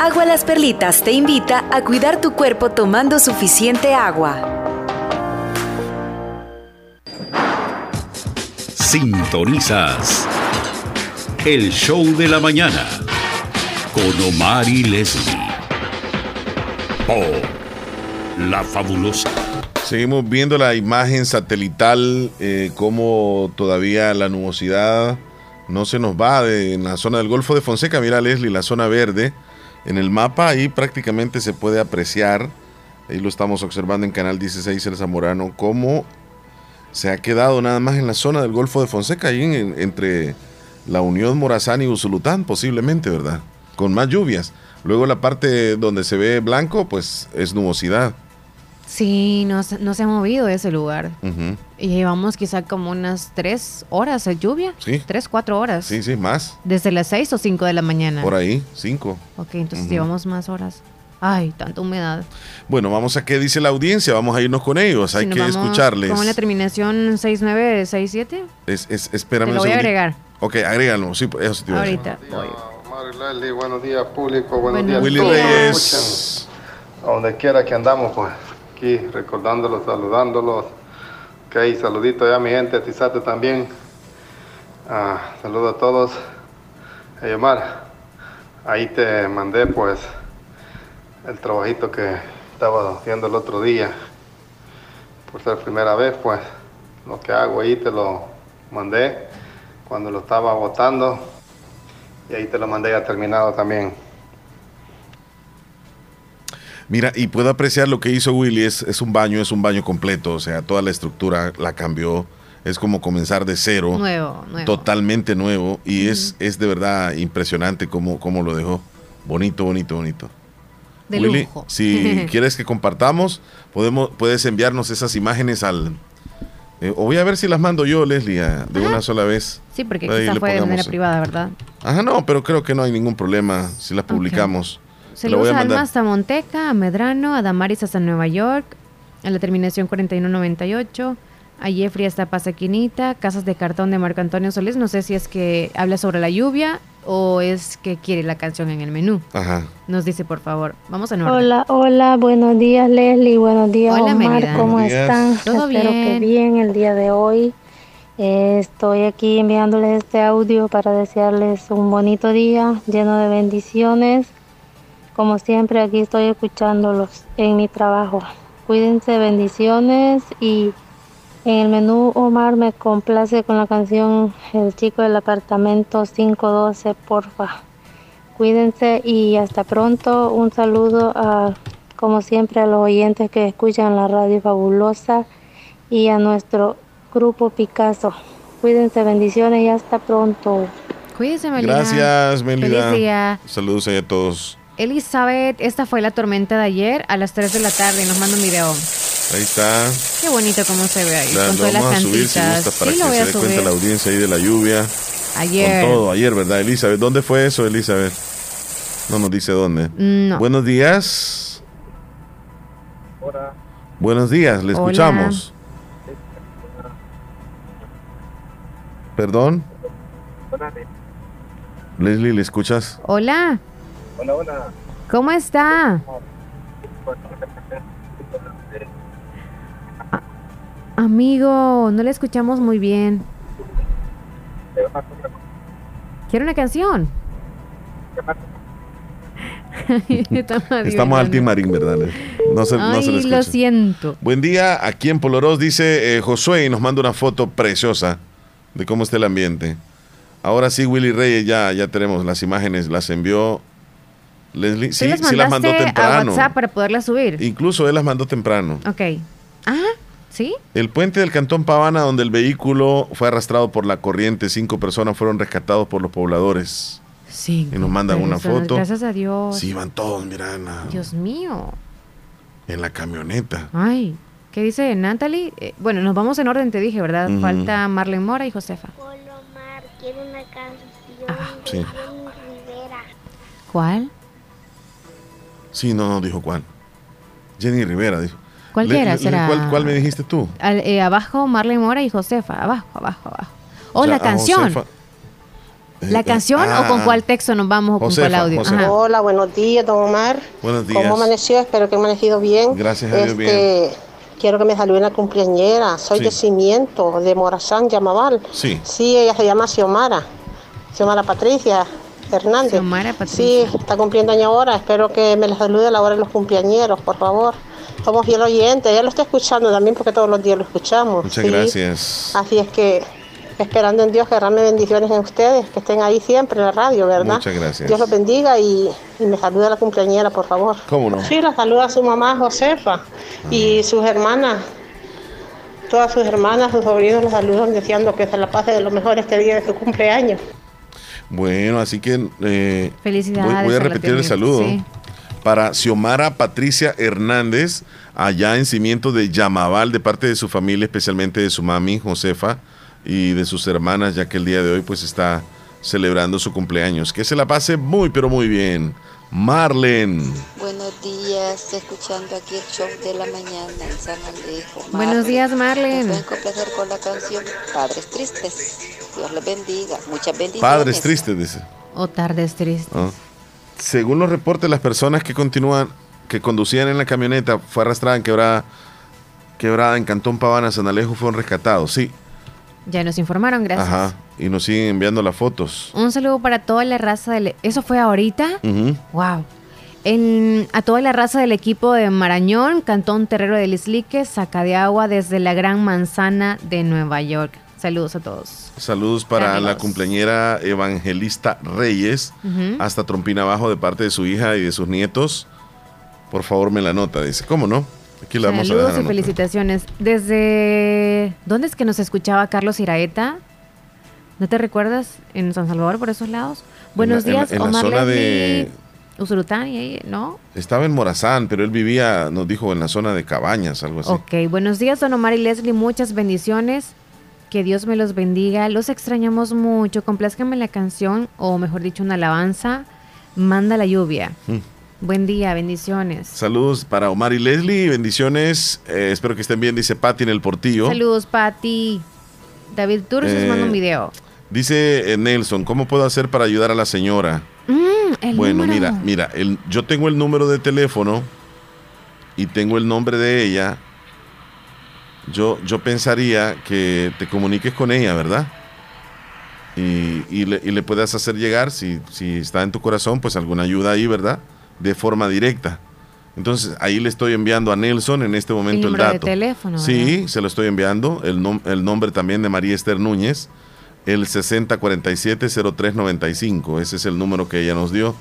Agua Las Perlitas te invita a cuidar tu cuerpo tomando suficiente agua. Sintonizas el show de la mañana con Omar y Leslie por La Fabulosa. Seguimos viendo la imagen satelital, eh, como todavía la nubosidad no se nos va de, en la zona del Golfo de Fonseca. Mira, Leslie, la zona verde en el mapa, ahí prácticamente se puede apreciar, ahí lo estamos observando en Canal 16 El Zamorano, cómo se ha quedado nada más en la zona del Golfo de Fonseca, ahí en- entre la Unión Morazán y Usulután, posiblemente, ¿verdad? Con más lluvias. Luego la parte donde se ve blanco, pues es nubosidad. Sí, no, se- no se ha movido ese lugar. Ujú. Y llevamos quizá como unas tres horas de lluvia. Sí. Tres, cuatro horas. Sí, sí, más. Desde las seis o cinco de la mañana. Por ahí, cinco. Ok, entonces Ujú. llevamos más horas. Ay, tanta humedad. Bueno, vamos a qué dice la audiencia, vamos a irnos con ellos, hay Si nos que vamos escucharles. Con la terminación 6967. Es, es, espérame Te un lo voy a agregar. Ok, agrégalo, sí, eso sí te. Ahorita. Omar y Leslie, buenos días público, buenos Buenos días Willy Reyes. donde quiera que andamos, pues recordándolos, saludándolos. Ok, saludito ya mi gente, Tizate también. Ah, saludo a todos. Hey, Omar, ahí te mandé pues el trabajito que estaba haciendo el otro día. Por ser primera vez, pues lo que hago ahí te lo mandé cuando lo estaba votando y ahí te lo mandé ya terminado también. Mira, y puedo apreciar lo que hizo Willy, es, es un baño, es un baño completo, o sea, toda la estructura la cambió, es como comenzar de cero, Nuevo, nuevo. totalmente nuevo, y es, es de verdad impresionante cómo, cómo lo dejó. Bonito, bonito, bonito. De Willy, lujo. si *laughs* quieres que compartamos, podemos, puedes enviarnos esas imágenes al... eh, o voy a ver si las mando yo, Leslie, a- de una sola vez. Sí, porque Ahí quizá le fue de manera eh. privada, ¿verdad? Ajá, no, pero creo que no hay ningún problema si las publicamos. Saludos a a. Alma hasta Monteca, a Medrano, a Damaris hasta Nueva York, a la terminación 4198, a Jeffrey hasta Pasaquinita, Casas de Cartón de Marco Antonio Solís. No sé si es que habla sobre la lluvia o es que quiere la canción en el menú. Ajá. Nos dice, por favor. Vamos a orden. Hola, hola, buenos días Leslie, buenos días Hola, Omar. ¿cómo días. están? Todo Espero que bien. bien el día de hoy. Eh, estoy aquí enviándoles este audio para desearles un bonito día lleno de bendiciones. Como siempre aquí estoy escuchándolos en mi trabajo. Cuídense, bendiciones y en el menú Omar me complace con la canción El chico del apartamento 512, porfa. Cuídense y hasta pronto. Un saludo a, como siempre, a los oyentes que escuchan la radio fabulosa y a nuestro grupo Picasso. Cuídense, bendiciones y hasta pronto. Cuídense, Melina. Gracias, Melida. Feliz día. Saludos a todos. Elizabeth, esta fue la tormenta de ayer a las 3 de la tarde y nos manda un video. Ahí está. Qué bonito cómo se ve ahí, La- con lo todas las vamos a subir si gusta para sí, que se dé cuenta la audiencia ahí de la lluvia. Ayer. Con todo, ayer, ¿verdad, Elizabeth? ¿Dónde fue eso, Elizabeth? No nos dice dónde. No. Buenos días. Buenos días, le Hola. escuchamos. Perdón. Leslie, ¿le escuchas? Hola, Hola, hola. ¿cómo está? Amigo, no le escuchamos muy bien. ¿Quiere una canción? Estamos al Team Marín, ¿verdad? No se, no se le Ay, lo escucha. siento. Buen día, aquí en Polorós dice eh, Josué y nos manda una foto preciosa de cómo está el ambiente. Ahora sí, Willy Reyes, ya, ya tenemos las imágenes, las envió Leslie. ¿Tú Sí, las sí las mandó a temprano. WhatsApp para poderlas subir? Incluso él las mandó temprano. Ok. Ah, ¿sí? El puente del Cantón Pavana, donde el vehículo fue arrastrado por la corriente, cinco personas fueron rescatados por los pobladores. Sí. Y nos mandan una foto. Gracias a Dios. Sí, van todos, mira, Dios mío. en la camioneta. Ay, ¿qué dice Natalie? Eh, bueno, nos vamos en orden, te dije, ¿verdad? Falta Marlene Mora y Josefa. Quiero una canción Sí. de Jenny Rivera. ¿Cuál? Sí, no, no dijo cuál. Jenny Rivera dijo. Cualquiera Le- le- será. ¿cuál, cuál me dijiste tú? Al- eh, abajo Marlene Mora y Josefa. Abajo, abajo, abajo. O O sea, la a canción. Josefa. ¿La Eh, canción o ah, con cuál texto nos vamos o con Josefa, cuál audio? Ajá. Hola, buenos días, don Omar. Buenos días. ¿Cómo amaneció? Espero que amanecido bien. Gracias a Dios, Este, Quiero que me salude una cumpleañera. Soy Sí. de Cimiento, de Morazán, Yamaval. Sí. Sí, ella se llama Xiomara. Xiomara Patricia Hernández. Xiomara Sí, está cumpliendo año ahora. Espero que me la salude a la hora de los cumpleañeros, por favor. Somos fiel oyentes. Ella lo está escuchando también porque todos los días lo escuchamos. Muchas Sí. gracias. Así es que esperando en Dios que derrame bendiciones en ustedes, que estén ahí siempre en la radio, ¿verdad? Muchas gracias. Dios los bendiga y, y me saluda a la cumpleañera, por favor. ¿Cómo no? Sí, la saluda a su mamá Josefa y sus hermanas. Todas sus hermanas, sus sobrinos la saludan deseando que se la pase de lo mejor este día de su cumpleaños. Bueno, así que eh, Felicidades voy, voy a repetir el saludo. Sí. Para Xiomara Patricia Hernández, allá en Cimiento de Yamaval, de parte de su familia, especialmente de su mami Josefa y de sus hermanas, ya que el día de hoy pues está celebrando su cumpleaños. Que se la pase muy, pero muy bien. Marlen. Buenos días, escuchando aquí el show de la mañana en San Alejo. Buenos días, Marlen. Me pueden complacer con la canción Padres Tristes. Dios les bendiga. Muchas bendiciones. Padres tristes, dice. O tardes tristes. Ah. Según los reportes, las personas que continúan, que conducían en la camioneta, fue arrastrada en quebrada, quebrada en Cantón Pavana, San Alejo, fueron rescatados. Sí. Ya nos informaron, gracias. Ajá. Y nos siguen enviando las fotos. Un saludo para toda la raza del... ¿Eso fue ahorita? Ujú. Wow. En- a toda la raza del equipo de Marañón, Cantón Terrero de Lislique, saca de agua desde la Gran Manzana de Nueva York. Saludos a todos. Saludos para Saludos. la cumpleañera Evangelista Reyes, hasta Trompina Abajo, de parte de su hija y de sus nietos. por favor me la nota. Dice, ¿cómo no? Aquí la vamos a Saludos dejar. y felicitaciones. Desde. ¿Dónde es que nos escuchaba Carlos Iraeta? ¿No te recuerdas? En San Salvador, por esos lados. Buenos En la- en la- días, en la Omar zona Leslie. de- Usurután, y ahí, ¿no? Estaba en Morazán, pero él vivía, nos dijo, en la zona de Cabañas, algo así. Ok, buenos días, don Omar y Leslie. Muchas bendiciones. Que Dios me los bendiga. Los extrañamos mucho. Complázcame la canción, o mejor dicho, una alabanza. Manda la lluvia. Mm. Buen día, bendiciones. Saludos para Omar y Leslie, bendiciones. Eh, espero que estén bien, dice Patti en el portillo. Saludos, Pati. David Turcios Eh, manda un video. Dice eh, Nelson, ¿cómo puedo hacer para ayudar a la señora? Mm, bueno, número. mira, mira, el- yo tengo el número de teléfono y tengo el nombre de ella. Yo, yo pensaría que te comuniques con ella, ¿verdad? Y, y le, y le puedas hacer llegar, si, si está en tu corazón, pues alguna ayuda ahí, ¿verdad? De forma directa. Entonces, ahí le estoy enviando a Nelson en este momento el, número de dato. teléfono, Sí, se lo estoy enviando. El, nom- el nombre también de María Esther Núñez, el 6047-0395. Ese es el número que ella nos dio.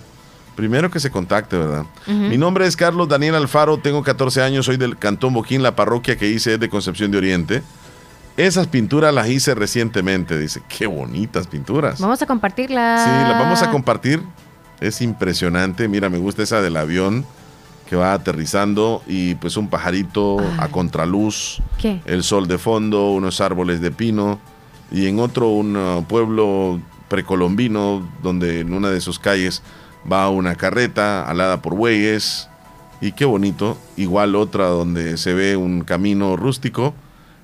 Primero que se contacte, ¿verdad? Mi nombre es Carlos Daniel Alfaro, tengo 14 años, soy del Cantón Boquín, la parroquia que hice es de Concepción de Oriente. Esas pinturas las hice recientemente, dice. Qué bonitas pinturas. Vamos a compartirla. Sí, las vamos a compartir. Es impresionante. Mira, me gusta esa del avión que va aterrizando y pues un pajarito a contraluz, ¿Qué? el sol de fondo, unos árboles de pino y en otro un uh, pueblo precolombino donde en una de sus calles va una carreta alada por bueyes y qué bonito. Igual otra donde se ve un camino rústico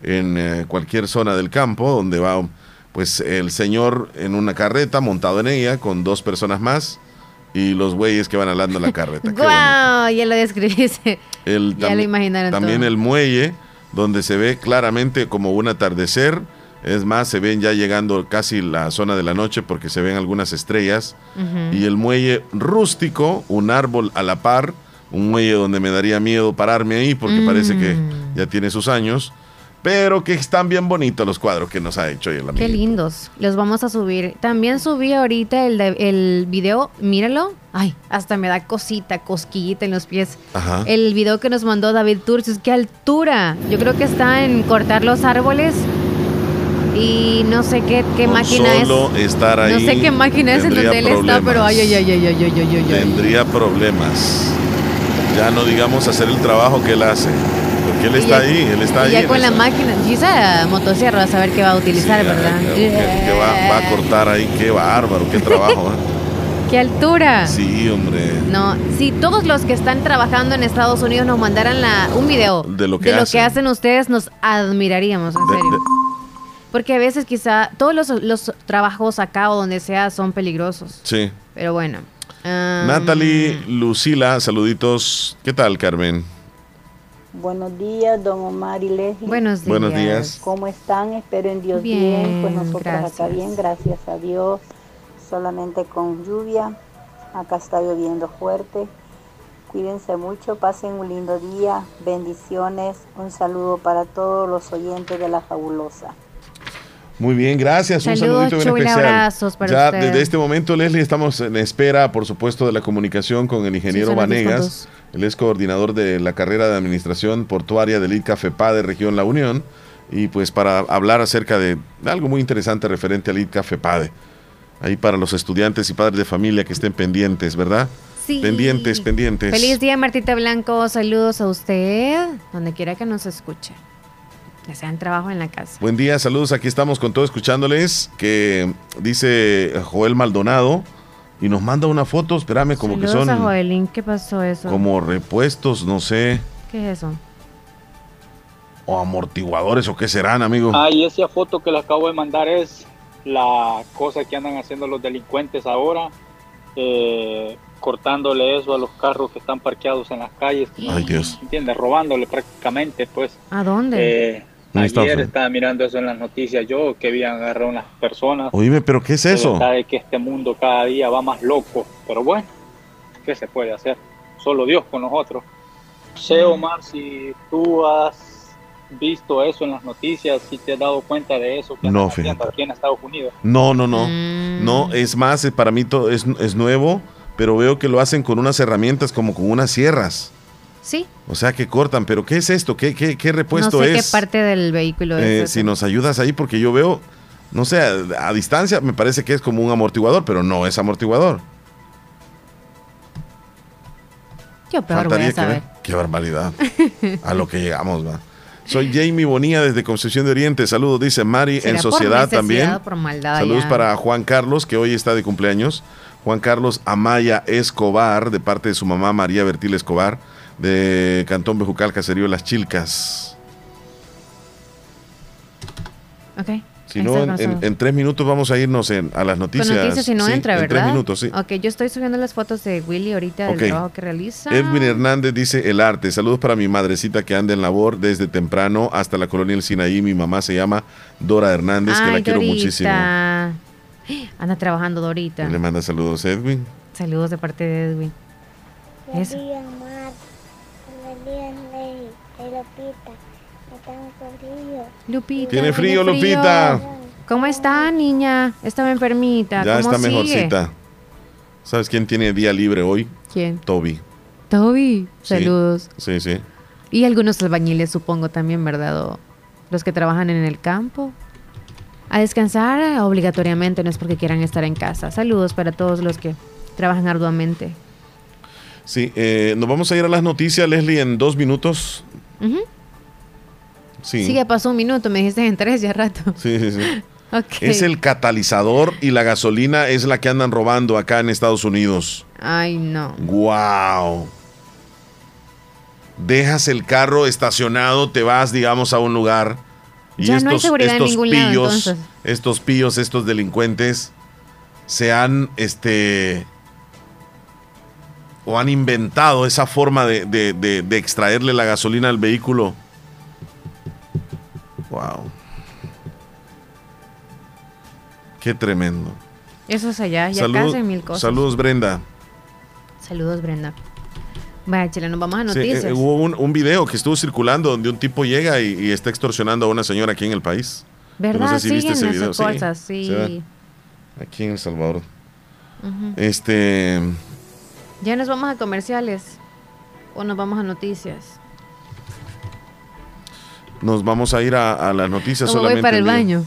en eh, cualquier zona del campo donde va pues el señor en una carreta montado en ella con dos personas más y los bueyes que van alando la carreta. *laughs* ¡Guau! Ya lo describiste. El Ya lo imaginaron También todo. el muelle, donde se ve claramente como un atardecer. Es más, se ven ya llegando casi la zona de la noche porque se ven algunas estrellas. Y el muelle rústico, un árbol a la par, un muelle donde me daría miedo pararme ahí porque parece que Mm. ya tiene sus años. Pero que están bien bonitos los cuadros que nos ha hecho el. Qué lindos. Los vamos a subir. También subí ahorita el, el video, míralo. Ay, hasta me da cosita, cosquillita en los pies. Ajá. El video que nos mandó David Turcios, qué altura. Yo creo que está en cortar los árboles y no sé qué, qué máquina solo es. estar ahí. No sé qué máquina es en donde él está, pero ay, ay, ay, ay, ay, ay, ay, ay. Tendría problemas. Ya no digamos hacer el trabajo que él hace. Porque él está ahí, él está ahí. ya con la máquina. Esa motosierra, a saber qué va a utilizar, ¿verdad? que, que va, va a cortar ahí, qué bárbaro, qué trabajo. ¿eh? *laughs* ¡Qué altura! Sí, hombre. No, si todos los que están trabajando en Estados Unidos nos mandaran la, un video De lo que hacen. hacen ustedes, nos admiraríamos, en De- serio. de- Porque a veces quizá todos los, los trabajos acá o donde sea son peligrosos. Sí. Pero bueno. ah, Natalie, Lucila, saluditos. ¿Qué tal, Carmen? Buenos días, don Omar y Leslie. Buenos días. Buenos días. ¿Cómo están? Espero en Dios Bien, bien. Pues nosotros acá gracias. bien, gracias a Dios. Solamente con lluvia. Acá está lloviendo fuerte. Cuídense mucho, pasen un lindo día. Bendiciones. Un saludo para todos los oyentes de La Fabulosa. Muy bien, gracias. Un Saludos, saludito bien Chuy, especial. abrazos para ya usted. desde este momento, Leslie, estamos en espera, por supuesto, de la comunicación con el ingeniero las Vanegas. 10 con Él es coordinador de la carrera de Administración Portuaria del ICA FEPADE Región La Unión. Y pues para hablar acerca de algo muy interesante referente al ICA FEPADE. Ahí para los estudiantes y padres de familia que estén pendientes, ¿verdad? Sí. Pendientes, pendientes. Feliz día, Martita Blanco. Saludos a usted, donde quiera que nos escuche. Ya sea en trabajo en la casa. Buen día, saludos. Aquí estamos con todo escuchándoles. Que dice Joel Maldonado y nos manda una foto. Espérame, como Saludos que a son Joelín. ¿Qué pasó eso? como repuestos, no sé, ¿Qué es eso? o amortiguadores o qué serán, amigo. Ah, y esa foto que le acabo de mandar es la cosa que andan haciendo los delincuentes ahora, eh, cortándole eso a los carros que están parqueados en las calles. Ay, Dios. ¿Entiendes? Robándole prácticamente, pues. ¿A dónde? Eh, ayer estaba mirando eso en las noticias yo, que habían agarrado unas personas. Oíme, pero ¿qué es De eso? es que este mundo cada día va más loco, pero bueno, ¿qué se puede hacer? Solo Dios con nosotros. Sé, Omar, si tú has visto eso en las noticias, si te has dado cuenta de eso que No, aquí en Estados Unidos. No, no, no. Mm. No, es más, eh, para mí todo es, es nuevo, pero veo que lo hacen con unas herramientas como con unas sierras. Sí. O sea que cortan, pero ¿qué es esto? ¿Qué, qué, qué No repuesto sé es? qué parte del vehículo Eh, es. si ese. nos ayudas ahí, porque yo veo, no sé, a, a distancia me parece que es como un amortiguador, pero no es amortiguador. Yo peor voy a que saber. ver. Qué barbaridad. a lo que llegamos, va. Soy Jamie Bonilla desde Concepción de Oriente. Saludos, dice Mari ¿Será en Sociedad también. o por maldad Saludos ya? para Juan Carlos, que hoy está de cumpleaños. Juan Carlos Amaya Escobar, de parte de su mamá María Bertil Escobar, de Cantón Bejucal, Caserío Las Chilcas. Ok. Si no, en, en- en tres minutos vamos a irnos en- a las noticias. Con noticias si no Sí, entra, en ¿verdad? tres minutos, sí. Ok, yo estoy subiendo las fotos de Willy ahorita del trabajo que realiza. Edwin Hernández dice el arte. Saludos para mi madrecita que anda en labor desde temprano hasta la colonia El Sinaí. Mi mamá se llama Dora Hernández, que la quiero muchísimo. *gasps* Anda trabajando Dorita. Le manda saludos Edwin. Saludos de parte de Edwin. Eso. Lupita. Me tengo frío. Lupita. Tiene frío, Lupita. ¿Cómo está, niña? Estaba enfermita. Ya ¿Cómo está sigue? mejorcita. ¿Sabes quién tiene día libre hoy? ¿Quién? Toby. Toby. Saludos. Sí, sí. Y algunos albañiles, supongo, también, ¿verdad? O los que trabajan en el campo. A descansar eh, obligatoriamente, no es porque quieran estar en casa. Saludos para todos los que trabajan arduamente. Sí, eh, nos vamos a ir a las noticias, Leslie, en dos minutos. Ujú. Sí. Sí, ya pasó un minuto, me dijiste en tres ya rato. Sí, sí, sí. *laughs* Ok. Es el catalizador y la gasolina es la que andan robando acá en Estados Unidos. Ay, no. Wow. Dejas el carro estacionado, te vas, digamos, a un lugar. Y Ya estos, no hay seguridad en estos ningún lado, pillos, estos pillos, estos delincuentes, se han, este, o han inventado esa forma de, de- de- de extraerle la gasolina al vehículo. Wow. Qué tremendo. Eso es allá, ya Salud- casi mil cosas. Saludos, Brenda. Saludos, Brenda. Vaya, chile, nos vamos a Sí, noticias. eh, hubo un, un video que estuvo circulando donde un tipo llega y, y está extorsionando a una señora aquí en el país. ¿Verdad? No sé si viste ese Siguen video. esas Sí, cosas, sí. Aquí en El Salvador. Este. Ya nos vamos a comerciales o nos vamos a noticias. Nos vamos a ir a, a las noticias ¿Cómo voy solamente. para el baño?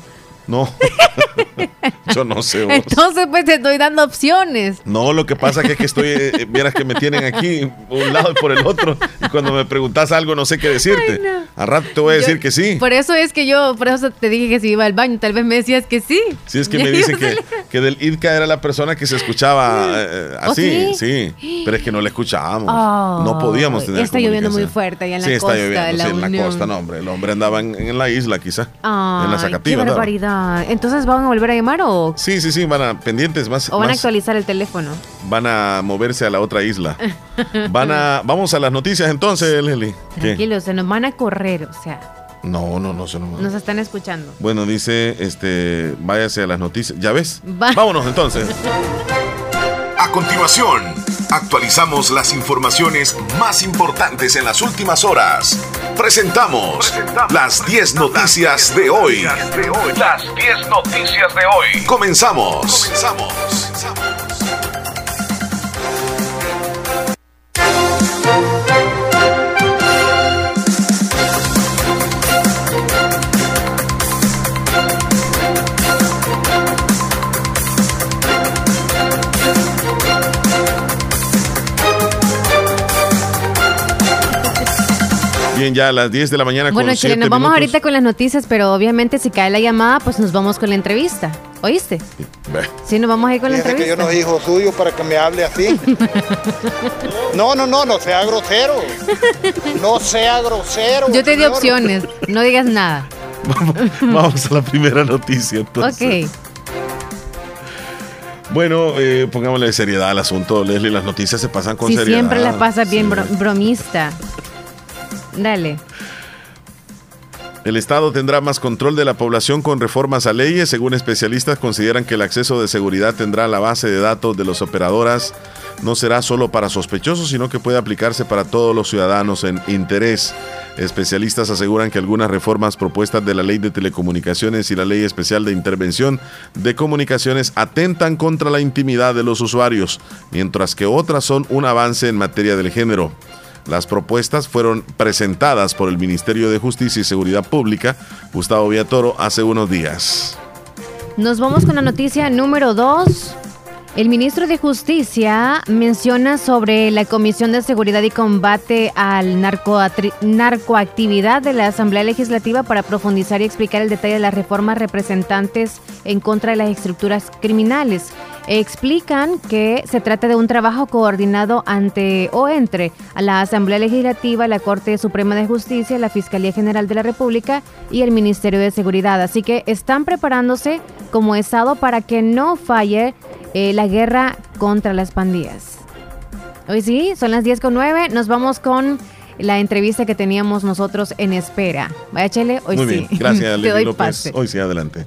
No. *laughs* *laughs* Yo no sé. vos. Entonces, pues te estoy dando opciones. No, lo que pasa que es que estoy, eh, eh, vieras que me tienen aquí por un lado y por el otro. Y cuando me preguntas algo no sé qué decirte. Ay, no. A rato te voy a decir que sí. Por eso es que yo, por eso te dije que si iba al baño, tal vez me decías que sí. Si es que me dicen que, que del IDCA era la persona que se escuchaba eh, ¿Oh, así, sí? sí, pero es que no la escuchábamos. Oh, no podíamos tener Está lloviendo muy fuerte allá en la sí, costa está lloviendo, de la sí, en la costa, no, hombre. El hombre andaba en, en la isla, quizá. Ay, en la qué Zacativa. andaba. barbaridad. Entonces, ¿van a volver a llamar o, Sí, sí, sí, van a pendientes más. o van a actualizar el teléfono? van a moverse a la otra isla. *laughs* Van a, vamos a las noticias entonces, Leslie. ¿Qué? Tranquilos, se nos van a correr, o sea, No, no, no, se nos va. nos están escuchando. Bueno, dice, este, váyase a las noticias. ¿Ya ves? Va. Vámonos entonces. *laughs* A continuación, actualizamos las informaciones más importantes en las últimas horas. Presentamos las 10 noticias de hoy. Las 10 noticias de hoy. Comenzamos. Bien, ya a las 10 de la mañana Bueno, con Chile, 7 nos vamos minutos. ahorita con las noticias, pero obviamente si cae la llamada, pues nos vamos con la entrevista. ¿Oíste? Sí, nos vamos a ir con la Fíjese que yo entrevista. no soy hijo suyo para que me hable así. *laughs* No, no, no, no sea grosero. No sea grosero. Yo te di señor. opciones, no digas nada. Vamos a la primera noticia entonces. Ok. Bueno, eh, pongámosle seriedad al asunto, Leslie. Las noticias se pasan con Si seriedad. siempre la pasas bien Sí. bro- bromista. Dale. El Estado tendrá más control de la población con reformas a leyes. Según especialistas, consideran que el acceso de seguridad tendrá la base de datos de las operadoras. No será solo para sospechosos, sino que puede aplicarse para todos los ciudadanos en interés. Especialistas aseguran que algunas reformas propuestas de la Ley de Telecomunicaciones y la Ley Especial de Intervención de Comunicaciones atentan contra la intimidad de los usuarios, mientras que otras son un avance en materia del género. Las propuestas fueron presentadas por el Ministerio de Justicia y Seguridad Pública, Gustavo Villatoro, hace unos días. Nos vamos con la noticia número 2. El ministro de Justicia menciona sobre la Comisión de Seguridad y Combate al narcoactividad de la Asamblea Legislativa para profundizar y explicar el detalle de las reformas representantes en contra de las estructuras criminales. Explican que se trata de un trabajo coordinado ante o entre a la Asamblea Legislativa, la Corte Suprema de Justicia, la Fiscalía General de la República y el Ministerio de Seguridad. Así que están preparándose como Estado para que no falle eh, la guerra contra las pandillas. Hoy sí, son las 10 con 9. Nos vamos con la entrevista que teníamos nosotros en espera. Vaya, Chele, hoy Muy sí. bien, gracias *laughs* Te doy López. pase. Hoy sí, adelante.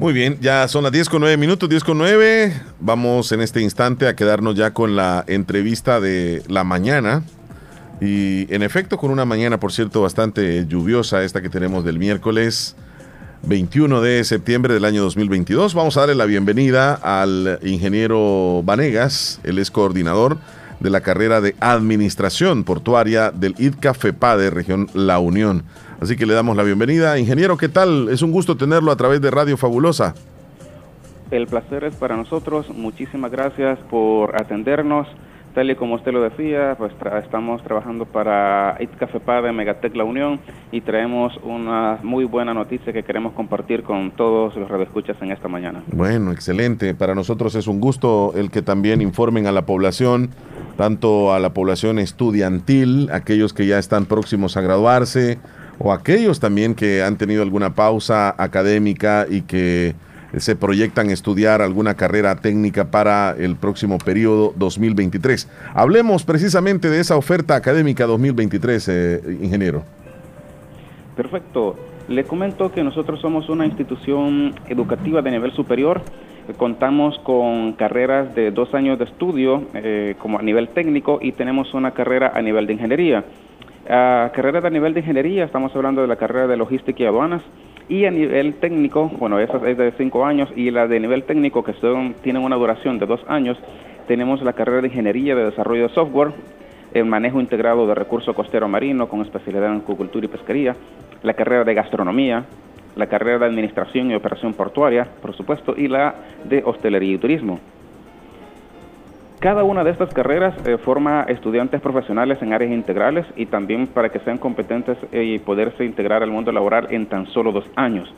Muy bien, ya son las 10 con 9 minutos, 10 con 9. Vamos en este instante a quedarnos ya con la entrevista de la mañana. Y en efecto, con una mañana, por cierto, bastante lluviosa, esta que tenemos del miércoles 21 de septiembre del año 2022. Vamos a darle la bienvenida al ingeniero Vanegas, él es coordinador de la carrera de Administración Portuaria del IDCA FEPADE, región La Unión. Así que le damos la bienvenida. Ingeniero, ¿qué tal? Es un gusto tenerlo a través de Radio Fabulosa. El placer es para nosotros. Muchísimas gracias por atendernos. Tal y como usted lo decía, pues tra- estamos trabajando para ITCA FEPADE, Megatec La Unión y traemos una muy buena noticia que queremos compartir con todos los radioescuchas en esta mañana. Bueno, excelente. Para nosotros es un gusto el que también informen a la población, tanto a la población estudiantil, aquellos que ya están próximos a graduarse, o aquellos también que han tenido alguna pausa académica y que se proyectan estudiar alguna carrera técnica para el próximo periodo 2023. Hablemos precisamente de esa oferta académica 2023, eh, ingeniero. Perfecto. Le comento que nosotros somos una institución educativa de nivel superior. Contamos con carreras de dos años de estudio eh, como a nivel técnico y tenemos una carrera a nivel de ingeniería. A carrera de nivel de ingeniería, estamos hablando de la carrera de logística y aduanas. Y a nivel técnico, bueno, esa es de cinco años y la de nivel técnico que son, tienen una duración de dos años, tenemos la carrera de ingeniería de desarrollo de software, el manejo integrado de recurso costero marino con especialidad en acuicultura y pesquería, la carrera de gastronomía, la carrera de administración y operación portuaria, por supuesto, y la de hostelería y turismo. Cada una de estas carreras eh, forma estudiantes profesionales en áreas integrales y también para que sean competentes eh, y poderse integrar al mundo laboral en tan solo dos años.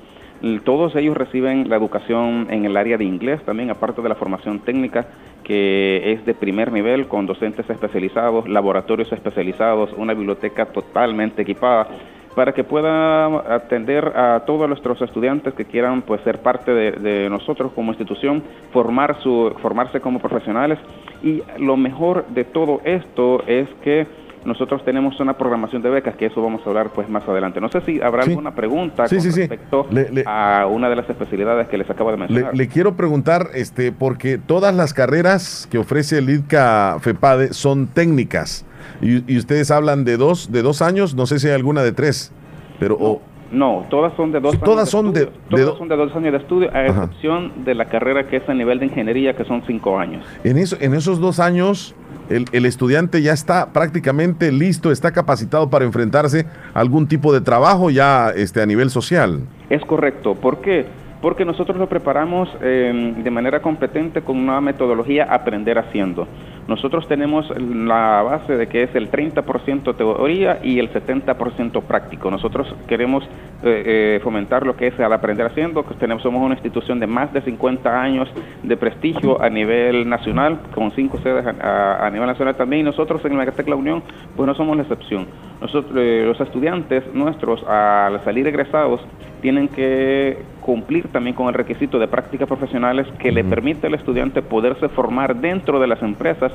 Todos ellos reciben la educación en el área de inglés también, aparte de la formación técnica que es de primer nivel con docentes especializados, laboratorios especializados, una biblioteca totalmente equipada para que pueda atender a todos nuestros estudiantes que quieran pues ser parte de, de nosotros como institución, formar su, formarse como profesionales y lo mejor de todo esto es que nosotros tenemos una programación de becas, que eso vamos a hablar pues más adelante. No sé si habrá Sí. alguna pregunta Sí, con sí, respecto Le- le- a una de las especialidades que les acabo de Le, mencionar. le quiero preguntar, este, porque todas las carreras que ofrece el IDCA FEPADE son técnicas. Y, y ustedes hablan de dos, de dos años, no sé si hay alguna de tres. Pero o- No, todas son de dos Todas años son de- estudio. de Todas son de dos años de estudio, a Ajá. excepción de la carrera que es a nivel de ingeniería, que son cinco años. en, eso, en esos dos años, el, el estudiante ya está prácticamente listo, está capacitado para enfrentarse a algún tipo de trabajo ya este, a nivel social. Es correcto. ¿Por qué? Porque nosotros lo preparamos eh, de manera competente con una metodología aprender haciendo. Nosotros tenemos la base de que es el 30% teoría y el 70% práctico. Nosotros queremos eh, eh, fomentar lo que es el aprender haciendo. que Tenemos, somos una institución de más de 50 años de prestigio a nivel nacional, con cinco sedes a, a- a nivel nacional también. Y nosotros en La Unión, pues no somos la excepción. Nosotros, eh, los estudiantes nuestros, al salir egresados, tienen que cumplir también con el requisito de prácticas profesionales que le permite al estudiante poderse formar dentro de las empresas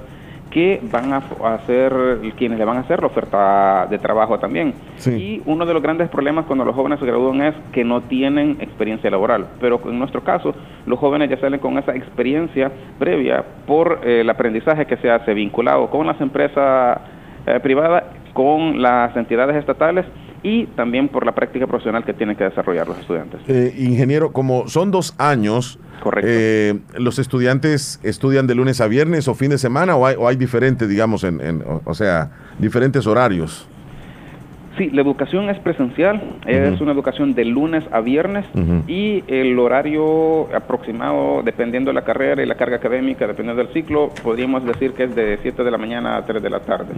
que van a hacer, quienes le van a hacer la oferta de trabajo también. Y uno de los grandes problemas cuando los jóvenes se gradúan es que no tienen experiencia laboral. Pero en nuestro caso, los jóvenes ya salen con esa experiencia previa por eh, el aprendizaje que se hace vinculado con las empresas eh, privadas, con las entidades estatales y también por la práctica profesional que tienen que desarrollar los estudiantes. Eh, ingeniero, como son dos años, eh, ¿los estudiantes estudian de lunes a viernes o fin de semana o hay, o hay diferentes, digamos, en, en- o- o sea, diferentes horarios? Sí, la educación es presencial, es una educación de lunes a viernes y el horario aproximado, dependiendo de la carrera y la carga académica, dependiendo del ciclo, podríamos decir que es de 7 de la mañana a 3 de la tarde.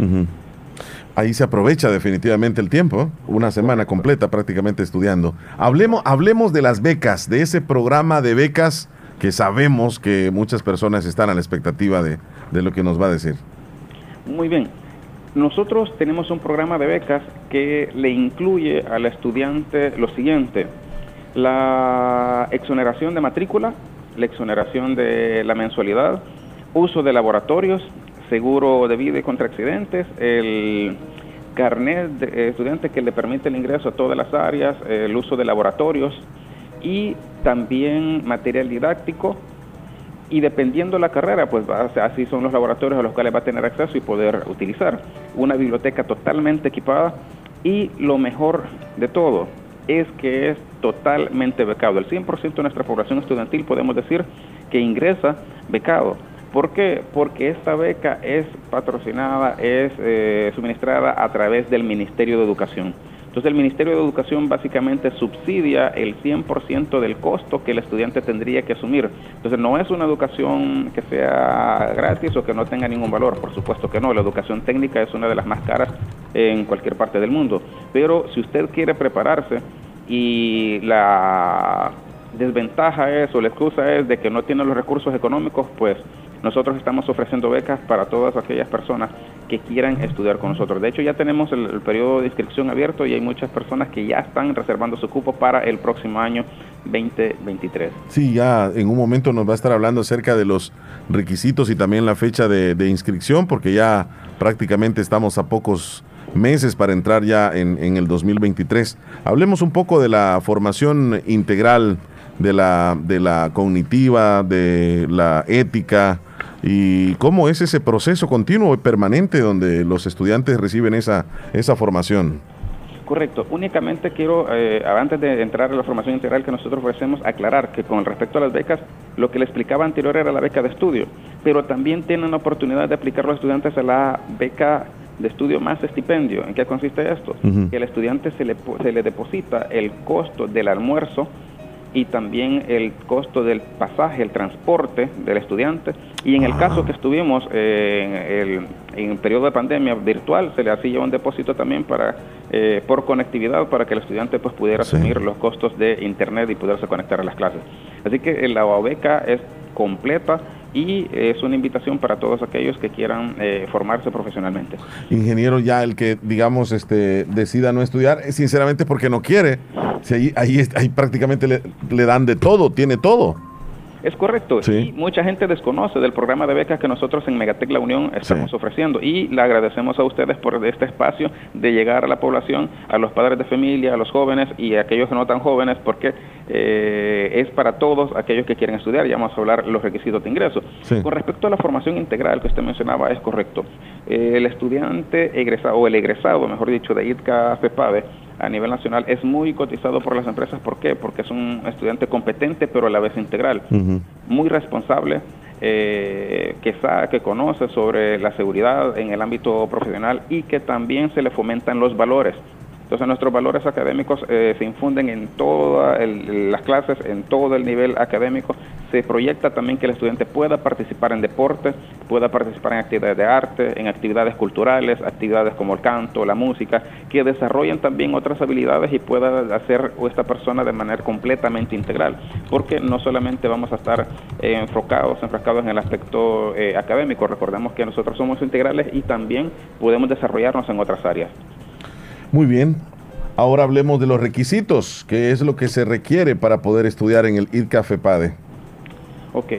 Ahí se aprovecha definitivamente el tiempo, una semana completa prácticamente estudiando. Hablemos, hablemos de las becas, de ese programa de becas que sabemos que muchas personas están a la expectativa de, de lo que nos va a decir. Muy bien. Nosotros tenemos un programa de becas que le incluye al estudiante lo siguiente, la exoneración de matrícula, la exoneración de la mensualidad, uso de laboratorios, seguro de vida y contra accidentes, el carnet de estudiante que le permite el ingreso a todas las áreas, el uso de laboratorios y también material didáctico y dependiendo la carrera, pues así son los laboratorios a los cuales va a tener acceso y poder utilizar. Una biblioteca totalmente equipada y lo mejor de todo es que es totalmente becado. El 100% de nuestra población estudiantil podemos decir que ingresa becado. ¿Por qué? Porque esta beca es patrocinada, es eh, suministrada a través del Ministerio de Educación. Entonces el Ministerio de Educación básicamente subsidia el 100% del costo que el estudiante tendría que asumir. Entonces no es una educación que sea gratis o que no tenga ningún valor, por supuesto que no. La educación técnica es una de las más caras en cualquier parte del mundo. Pero si usted quiere prepararse y la desventaja es o la excusa es de que no tiene los recursos económicos, pues nosotros estamos ofreciendo becas para todas aquellas personas que quieran estudiar con nosotros. De hecho, ya tenemos el, periodo de inscripción abierto y hay muchas personas que ya están reservando su cupo para el próximo año 2023. Sí, ya en un momento nos va a estar hablando acerca de los requisitos y también la fecha de, de inscripción, porque ya prácticamente estamos a pocos meses para entrar ya en, en el 2023. Hablemos un poco de la formación integral, de la, de la cognitiva, de la ética y cómo es ese proceso continuo y permanente donde los estudiantes reciben esa, esa formación. Correcto. Únicamente quiero, eh, antes de entrar a la formación integral que nosotros ofrecemos, aclarar que con respecto a las becas, lo que le explicaba anterior era la beca de estudio, pero también tienen la oportunidad de aplicar los estudiantes a la beca de estudio más estipendio. ¿En qué consiste esto? Que al estudiante se le, se le deposita el costo del almuerzo y también el costo del pasaje, el transporte del estudiante. Y en el caso que estuvimos eh, en, el, en el periodo de pandemia virtual, se le hacía un depósito también para eh, por conectividad para que el estudiante pues pudiera asumir los costos de internet y poderse conectar a las clases. Así que la beca es completa y es una invitación para todos aquellos que quieran eh, formarse profesionalmente. ingeniero ya el que digamos este decida no estudiar es sinceramente porque no quiere si ahí ahí, ahí prácticamente le, le dan de todo tiene todo Es correcto. Sí. Y mucha gente desconoce del programa de becas que nosotros en Megatec La Unión estamos ofreciendo. Y le agradecemos a ustedes por este espacio de llegar a la población, a los padres de familia, a los jóvenes y a aquellos que no tan jóvenes, porque eh, es para todos aquellos que quieren estudiar. Ya vamos a hablar los requisitos de ingreso. Sí. Con respecto a la formación integral que usted mencionaba, es correcto. Eh, el estudiante egresado, o el egresado, mejor dicho, de ITCA FEPADE, a nivel nacional es muy cotizado por las empresas. ¿Por qué? Porque es un estudiante competente pero a la vez integral muy responsable, eh, que sabe, que conoce sobre la seguridad en el ámbito profesional y que también se le fomentan los valores. Entonces nuestros valores académicos eh, se infunden en todas las clases, en todo el nivel académico. Se proyecta también que el estudiante pueda participar en deporte, pueda participar en actividades de arte, en actividades culturales, actividades como el canto, la música, que desarrollen también otras habilidades y pueda hacer esta persona de manera completamente integral. Porque no solamente vamos a estar eh, enfocados, enfrascados en el aspecto eh, académico, recordemos que nosotros somos integrales y también podemos desarrollarnos en otras áreas. Muy bien ahora hablemos de los requisitos qué es lo que se requiere para poder estudiar en el IRCA FEPADE Ok.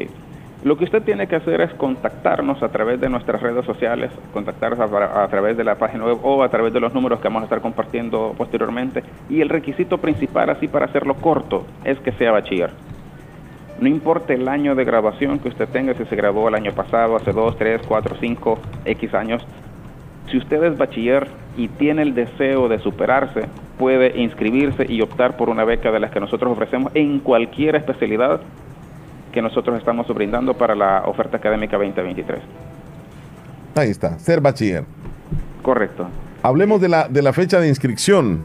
Lo que usted tiene que hacer es contactarnos a través de nuestras redes sociales, contactarnos a, a través de la página web o a través de los números que vamos a estar compartiendo posteriormente. Y el requisito principal, así para hacerlo corto, es que sea bachiller. No importa el año de graduación que usted tenga, si se graduó el año pasado, hace 2, 3, 4, 5, X años, si usted es bachiller y tiene el deseo de superarse, puede inscribirse y optar por una beca de las que nosotros ofrecemos en cualquier especialidad que nosotros estamos brindando para la oferta académica 2023. Ahí está, ser bachiller. Correcto. Hablemos de la, de la fecha de inscripción.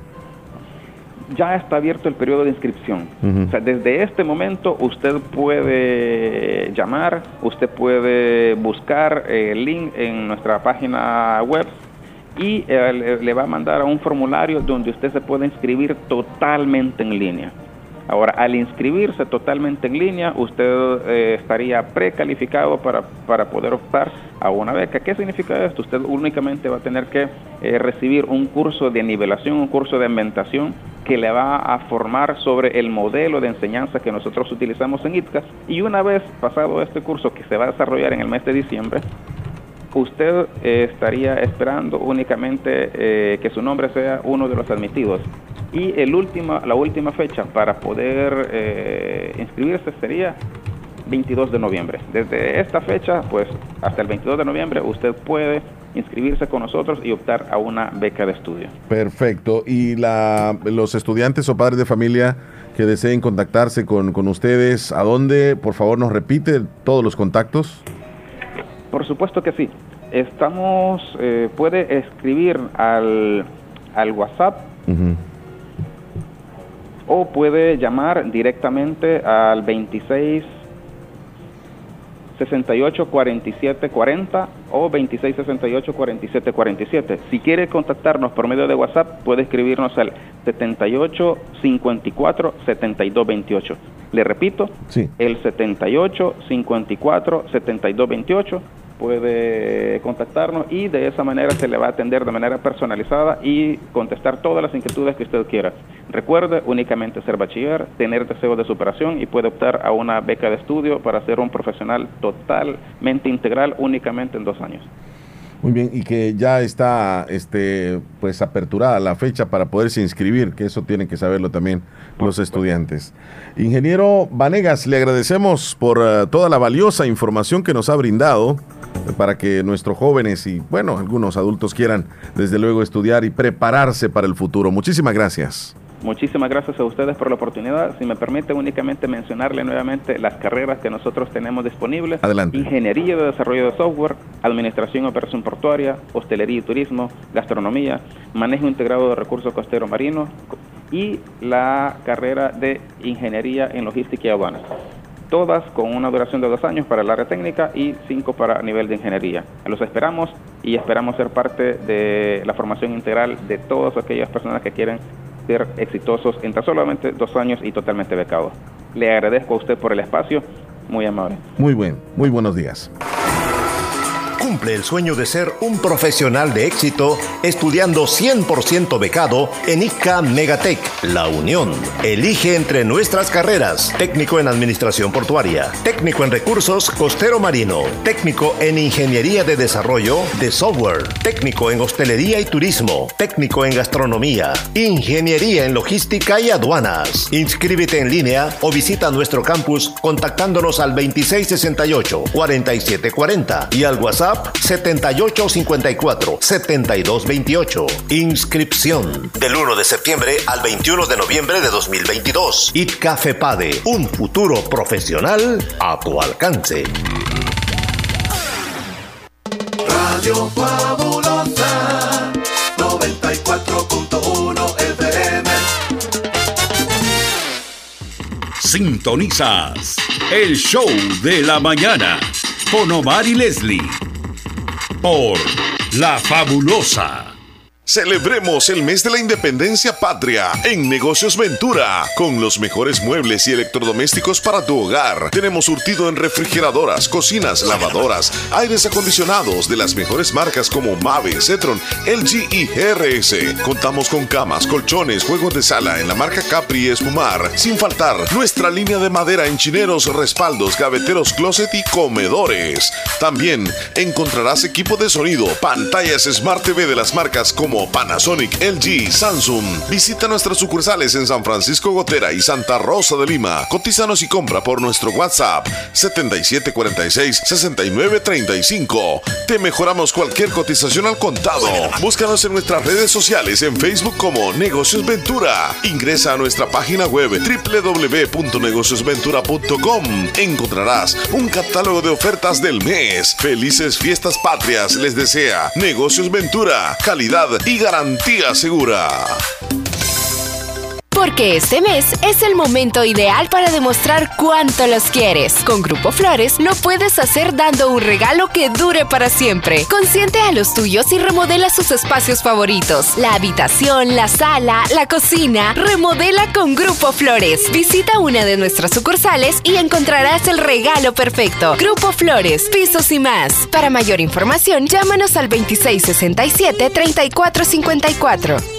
Ya está abierto el periodo de inscripción. O sea, desde este momento usted puede llamar, usted puede buscar el link en nuestra página web y eh, le, va a mandar a un formulario donde usted se puede inscribir totalmente en línea. Ahora, al inscribirse totalmente en línea, usted eh, estaría precalificado para, para poder optar a una beca. ¿Qué significa esto? Usted únicamente va a tener que eh, recibir un curso de nivelación, un curso de inventación que le va a formar sobre el modelo de enseñanza que nosotros utilizamos en ITCA. Y una vez pasado este curso que se va a desarrollar en el mes de diciembre, usted eh, estaría esperando únicamente eh, que su nombre sea uno de los admitidos. Y el último, la última fecha para poder eh, inscribirse sería 22 de noviembre. Desde esta fecha, pues hasta el 22 de noviembre, usted puede inscribirse con nosotros y optar a una beca de estudio. Perfecto. Y la, los estudiantes o padres de familia que deseen contactarse con, con ustedes, ¿a dónde? Por favor, nos repite todos los contactos. Por supuesto que sí. Estamos, eh, puede escribir al, al WhatsApp o puede llamar directamente al 26 68 47 40 o 26 68 47 47. Si quiere contactarnos por medio de WhatsApp, puede escribirnos al 78 54 72 28. Le repito, sí. el 78 54 72 28 puede contactarnos y de esa manera se le va a atender de manera personalizada y contestar todas las inquietudes que usted quiera. Recuerde únicamente ser bachiller, tener deseo de superación y puede optar a una beca de estudio para ser un profesional totalmente integral únicamente en dos años. Muy bien, y que ya está este, pues aperturada la fecha para poderse inscribir, que eso tienen que saberlo también los estudiantes. Ingeniero Vanegas, le agradecemos por uh, toda la valiosa información que nos ha brindado para que nuestros jóvenes y, bueno, algunos adultos quieran, desde luego, estudiar y prepararse para el futuro. Muchísimas gracias. Muchísimas gracias a ustedes por la oportunidad. Si me permite únicamente mencionarle nuevamente las carreras que nosotros tenemos disponibles. Adelante. Ingeniería de Desarrollo de Software, Administración y Operación Portuaria, Hostelería y Turismo, Gastronomía, Manejo Integrado de Recursos Costeros Marinos y la carrera de Ingeniería en Logística y Aduanas. Todas con una duración de dos años para el área técnica y cinco para nivel de ingeniería. Los esperamos y esperamos ser parte de la formación integral de todas aquellas personas que quieren ser exitosos en tan solamente dos años y totalmente becados. Le agradezco a usted por el espacio, muy amable. Muy buen, muy buenos días. Cumple el sueño de ser un profesional de éxito estudiando 100% becado en ICA Megatech, La Unión. Elige entre nuestras carreras. Técnico en administración portuaria, técnico en recursos costero marino, técnico en ingeniería de desarrollo de software, técnico en hostelería y turismo, técnico en gastronomía, ingeniería en logística y aduanas. Inscríbete en línea o visita nuestro campus contactándonos al 2668 4740 y al WhatsApp 7854-7228. Inscripción del 1 de septiembre al 21 de noviembre de 2022. ITCA FEPADE, un futuro profesional a tu alcance. Radio Fabulosa 94.1 FM. Sintonizas el show de la mañana con Omar y Leslie por La Fabulosa. Celebremos el mes de la independencia patria en Negocios Ventura con los mejores muebles y electrodomésticos para tu hogar. Tenemos surtido en refrigeradoras, cocinas, lavadoras, aires acondicionados de las mejores marcas como Mave, Cetron, LG y GRS. Contamos con camas, colchones, juegos de sala en la marca Capri y Espumar. Sin faltar nuestra línea de madera en chineros, respaldos, gaveteros, closet y comedores. También encontrarás equipo de sonido, pantallas Smart TV de las marcas como Panasonic, LG, Samsung. Visita nuestras sucursales en San Francisco Gotera y Santa Rosa de Lima. Cotízanos y compra por nuestro WhatsApp 7746-6935. Te mejoramos cualquier cotización al contado. Búscanos en nuestras redes sociales en Facebook como Negocios Ventura. Ingresa a nuestra página web www.negociosventura.com. Encontrarás un catálogo de ofertas del mes. Felices fiestas patrias les desea Negocios Ventura. Calidad y garantía segura. Porque este mes es el momento ideal para demostrar cuánto los quieres. Con Grupo Flores lo puedes hacer dando un regalo que dure para siempre. Consiente a los tuyos y remodela sus espacios favoritos. La habitación, la sala, la cocina. Remodela con Grupo Flores. Visita una de nuestras sucursales y encontrarás el regalo perfecto. Grupo Flores, pisos y más. Para mayor información, llámanos al 2667-3454.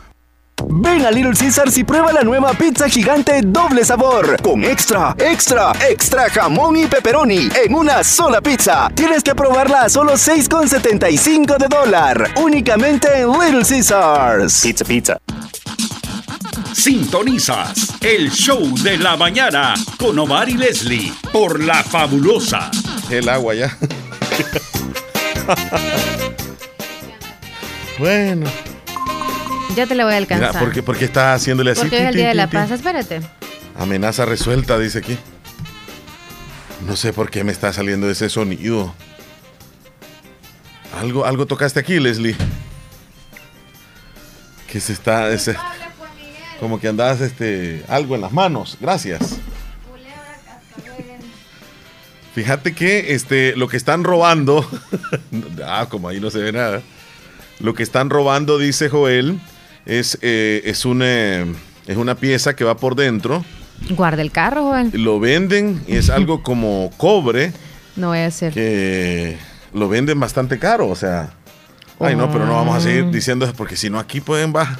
Ven a Little Caesars y prueba la nueva pizza gigante doble sabor con extra, extra, extra jamón y pepperoni en una sola pizza. Tienes que probarla a solo 6,75 de dólar. Únicamente en Little Caesars. Pizza, pizza. Sintonizas el show de la mañana con Omar y Leslie por La Fabulosa. El agua ya. bueno. Ya te la voy a alcanzar. Mira, ¿por qué, por qué está haciéndole así? Porque es el Tin, día de la paz, espérate. Amenaza resuelta, dice aquí. No sé por qué me está saliendo ese sonido. Algo, algo tocaste aquí, Leslie. Que se está. ese- como que andas este, algo en las manos. Gracias. Fíjate que este, lo que están robando. *laughs* ah, como ahí no se ve nada. Lo que están robando, dice Joel, es, eh, es, una, es una pieza que va por dentro. Guarda el carro, Joel. Lo venden y es algo *laughs* como cobre No voy a hacer. que lo venden bastante caro. O sea, ay, no, pero no vamos a seguir diciendo eso porque si no, aquí pueden bajar.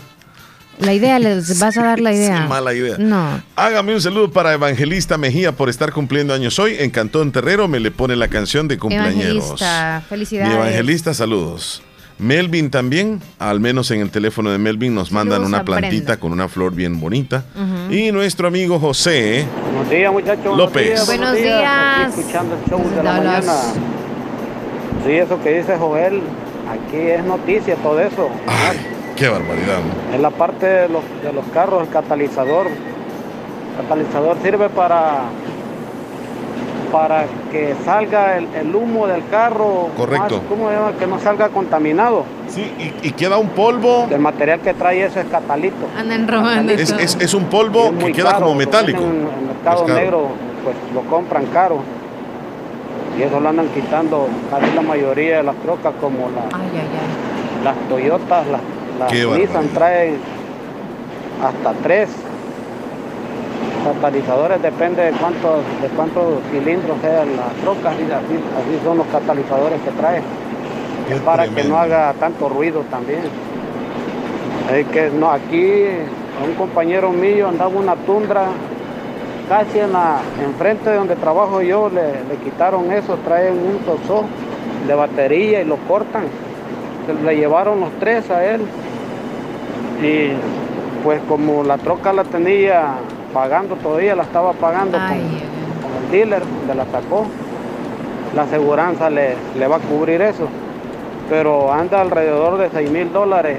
La idea, les *laughs* vas a dar la idea. Sí, mala idea. No. Hágame un saludo para Evangelista Mejía por estar cumpliendo años hoy. En Cantón Terrero me le pone la canción de cumpleaños. Evangelista, Mi felicidades. evangelista, saludos. Melvin también, al menos en el teléfono de Melvin nos mandan una plantita con una flor bien bonita. Y nuestro amigo José Buenos días, muchachos. López. Buenos días. escuchando el show de la mañana. Sí, eso que dice Joel, aquí es noticia todo eso. Qué barbaridad. ¿no? Es la parte de los, de los carros, el catalizador. El catalizador sirve para para que salga el, el humo del carro. Correcto. más- ¿Cómo se llama? Que no salga contaminado. Sí, y, y queda un polvo. El material que trae eso es catalito. Andan robando. Es, todo. es- es un polvo Es que queda caro, como metálico. En el mercado negro, pues lo compran caro. Y eso lo andan quitando casi la mayoría de las trocas, como la- Ay, ay, ay. las Toyotas, las, las Nissan barbaridad. traen hasta tres catalizadores, depende de cuántos, de cuántos cilindros sean las trocas, y así, así son los catalizadores que trae. Es para que no haga tanto ruido también. Es que no, aquí un compañero mío andaba una tundra casi en la, enfrente de donde trabajo yo, le, le quitaron eso, traen un sosó de batería y lo cortan. Se le llevaron los tres a él. Y pues como la troca la tenía pagando todavía, la estaba pagando con, con el dealer donde la sacó, la aseguranza le, le va a cubrir eso. Pero anda alrededor de 6 mil dólares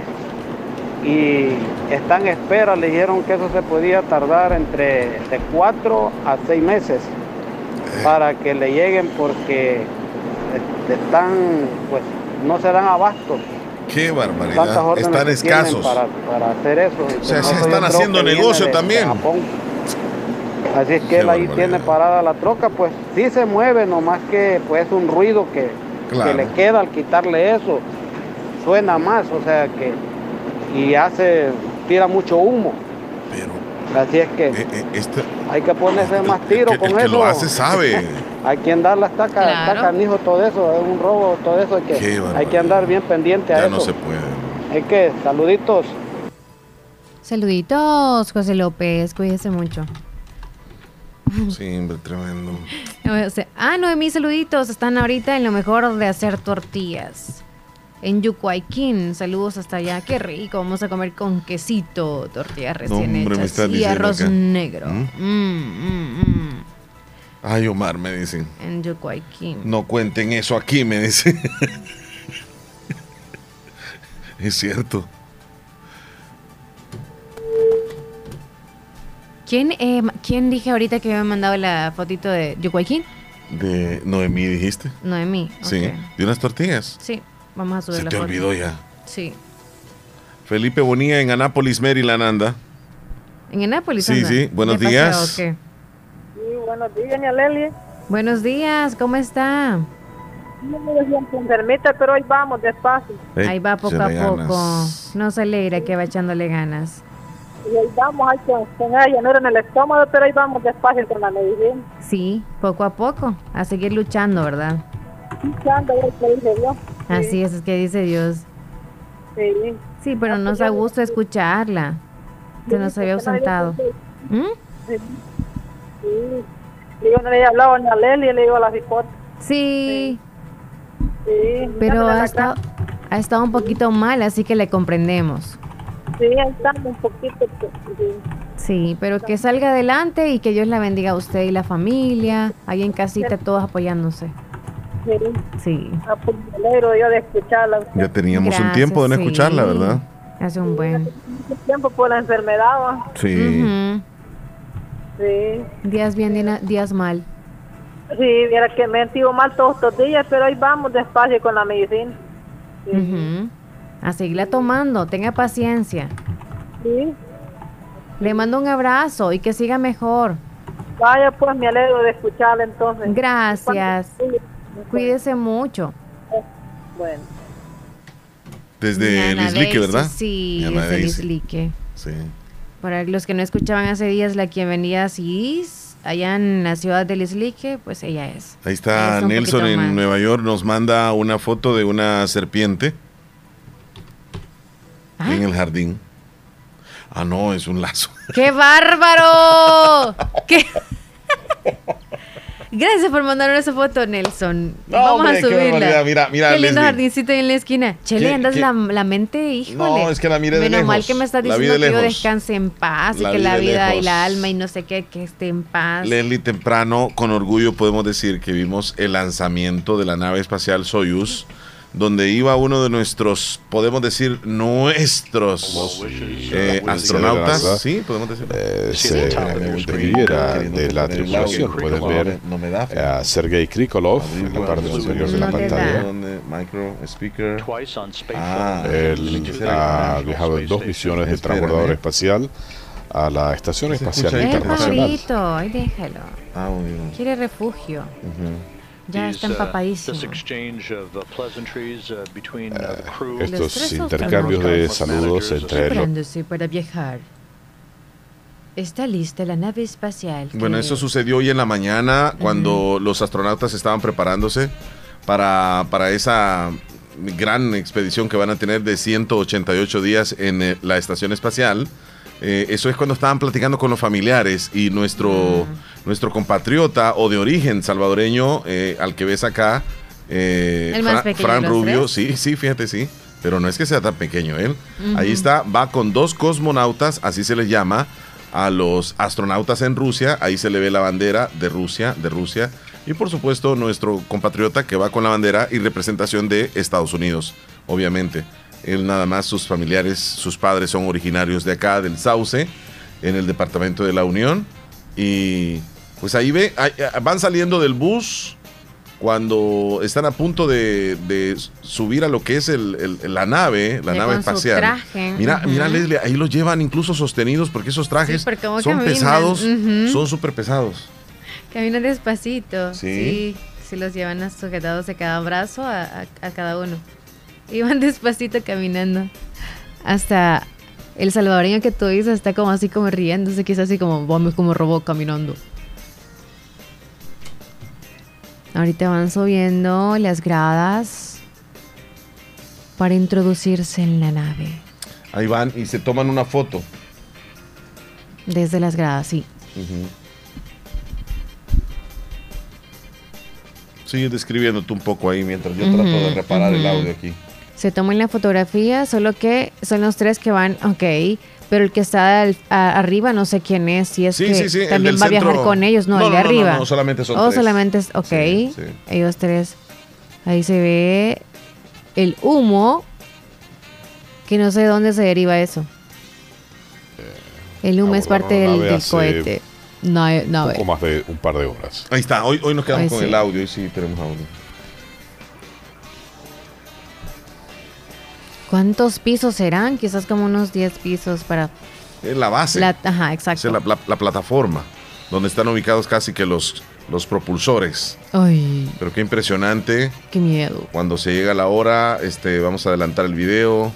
y está en espera, le dijeron que eso se podía tardar entre de 4 a 6 meses para que le lleguen porque este, están, pues no se dan abasto. Qué barbaridad. Están escasos. Para, para hacer eso. O sea, se están haciendo negocio de- de también. Así es que Qué él ahí tiene parada la troca, pues sí se mueve, nomás que pues un ruido que, Claro. que le queda al quitarle eso. Suena más, o sea que y hace, tira mucho humo. Así es que este- hay que ponerse más tiro que- el con que eso. lo hace sabe. *laughs* hay que andar la estaca, Claro. canijo todo eso, es un robo, todo eso, hay Qué que, hay barbaridad. que andar bien pendiente a Ya eso. no se puede. Hay que, saluditos. Saluditos, José López. Cuídese mucho. Sí, hombre, tremendo. *laughs* O sea, ah, Noemí, saluditos. Están ahorita en lo mejor de hacer tortillas. En Yucuayquín, saludos hasta allá. Qué rico, vamos a comer con quesito, tortillas recién hombre, hechas y arroz acá. negro. ¿Mm? Mm, mm. Ay, Omar, me dicen. En Yucuayquín. No cuenten eso aquí, me dicen. *laughs* es cierto. ¿Quién, eh, ¿Quién dije ahorita que me ha mandado la fotito de Yucuayquín? De Noemí, dijiste. Noemí. Sí, de unas tortillas. Sí, vamos a subir Se la te foto. olvidó ya. Sí. Felipe Bonilla en Anápolis, Maryland, anda. En Anápolis. Sí, anda. sí, buenos ¿De paseo días. Sí, buenos días, doña Leli. Buenos días, ¿cómo está? Enfermita, pero hoy vamos despacio. Ahí va poco a poco. No se alegra que va echándole ganas. Y ahí vamos, hay que tener llanura en el estómago, pero ahí vamos despacio con la medicina. Sí, poco a poco. A seguir luchando, ¿verdad? Luchando, es que dice Dios. Así es, es que dice Dios. Sí. Sí, pero nos da gusto escucharla. Se nos había ausentado. ¿Mm? Sí. Sí. Digo, no le he hablado a doña Leli, le digo a la cipote. Sí, Sí. pero ha estado, ha estado un poquito mal, así que le comprendemos. Sí, estamos un poquito. pues, Sí. Sí, pero que salga adelante y que Dios la bendiga a usted y la familia, ahí en casita, todos apoyándose. Sí. Sí. Ah, pues, me alegro yo de escucharla. Ya teníamos un Gracias, tiempo de no sí. escucharla, ¿verdad? Hace un buen. Tiempo por la enfermedad. ¿va? Sí. Ujú. Sí. Días bien, días mal. Sí, mira que me he sentido mal todos estos días, pero ahí vamos despacio con la medicina. Ujú. A seguirla tomando, tenga paciencia. Sí. Le mando un abrazo y que siga mejor. Vaya, pues me alegro de escucharla entonces. Gracias. Cuídese mucho. Bueno. Desde Lislique, ¿verdad? Sí, Ana desde. Lislique. Sí. Para los que no escuchaban hace días la quien venía así, allá en la ciudad de Lislique, pues ella es. Ahí está Nelson en. Nueva York, nos manda una foto de una serpiente Ah. en el jardín. Ah, no, es un lazo. *laughs* ¡Qué bárbaro! *laughs* ¿Qué? Gracias por mandarnos esa foto, Nelson. No, Vamos hombre, a subirla. Mira, mira, Qué lindo Leslie. jardincito ahí en la esquina. Chele, ¿Qué- andas qué? la, la mente, híjole. No, es que la mire de Menos mal que me estás diciendo que yo descanse en paz y La que vi la vida y la alma y no sé qué, que esté en paz. Leslie, temprano, con orgullo podemos decir que vimos el lanzamiento de la nave espacial Soyuz donde iba uno de nuestros, podemos decir, nuestros eh, astronautas. Sí, podemos decir. eh, se despidiera de la tripulación. Pueden ver a Sergei Krikolov en la parte superior de la pantalla. Ah, Él ha viajado en dos misiones de transbordador espacial a la Estación Espacial Es Internacional. Ay déjalo. Ah. Quiere refugio. Ya está empapadísimo. Estos intercambios de saludos entre los Preparándose para viajar. Está lista la nave espacial. Bueno, eso sucedió hoy en la mañana cuando los astronautas estaban preparándose para, para esa gran expedición que van a tener de 188 días en eh, la estación espacial. Eh, eso es cuando estaban platicando con los familiares y nuestro, nuestro compatriota o de origen salvadoreño, eh, al que ves acá, eh, El más Fra- pequeño Fran Rubio, tres. sí, sí, fíjate, sí. Pero no es que sea tan pequeño él. Ahí está, va con dos cosmonautas, así se les llama, a los astronautas en Rusia. Ahí se le ve la bandera de Rusia, de Rusia. Y por supuesto, nuestro compatriota que va con la bandera y representación de Estados Unidos, obviamente. Él nada más, sus familiares, sus padres son originarios de acá, del Sauce, en el departamento de la Unión. Y pues ahí ve, ahí- van saliendo del bus cuando están a punto de, de subir a lo que es el- el- la nave, la nave espacial. traje, Mira, mira Leslie, ahí los llevan incluso sostenidos porque esos trajes Sí, porque como son caminan, pesados, son súper pesados. Caminan despacito. Sí. Sí. Sí, los llevan sujetados de cada brazo a, a- a cada uno. Y van *laughs* despacito caminando. Hasta el salvadoreño que tú dices está como así como riéndose, quizás así como vamos como robot caminando. Ahorita van subiendo las gradas para introducirse en la nave. Ahí van y se toman una foto. Desde las gradas, sí. Ujú. Sigue describiéndote un poco ahí mientras yo trato de reparar el audio aquí. Se toman la fotografía, solo que son los tres que van, ok, pero el que está al- a- arriba no sé quién es, si es Sí, que sí, sí, el también va a viajar centro. con ellos, no, No, el de no, arriba. no, no, solamente son Oh, tres. solamente es, ok, Sí, sí. ellos tres. Ahí se ve el humo, que no sé de dónde se deriva eso. El humo es parte del, cohete. No, no, poco más de un par de horas. Ahí está, hoy, hoy nos quedamos con sí. el audio y sí tenemos audio. ¿Cuántos pisos serán? Quizás como unos 10 pisos para... Es la base. La, ajá, exacto. es la, la- la plataforma donde están ubicados casi que los, los propulsores. Ay, Pero qué impresionante. qué miedo. Cuando se llega la hora, este, vamos a adelantar el video.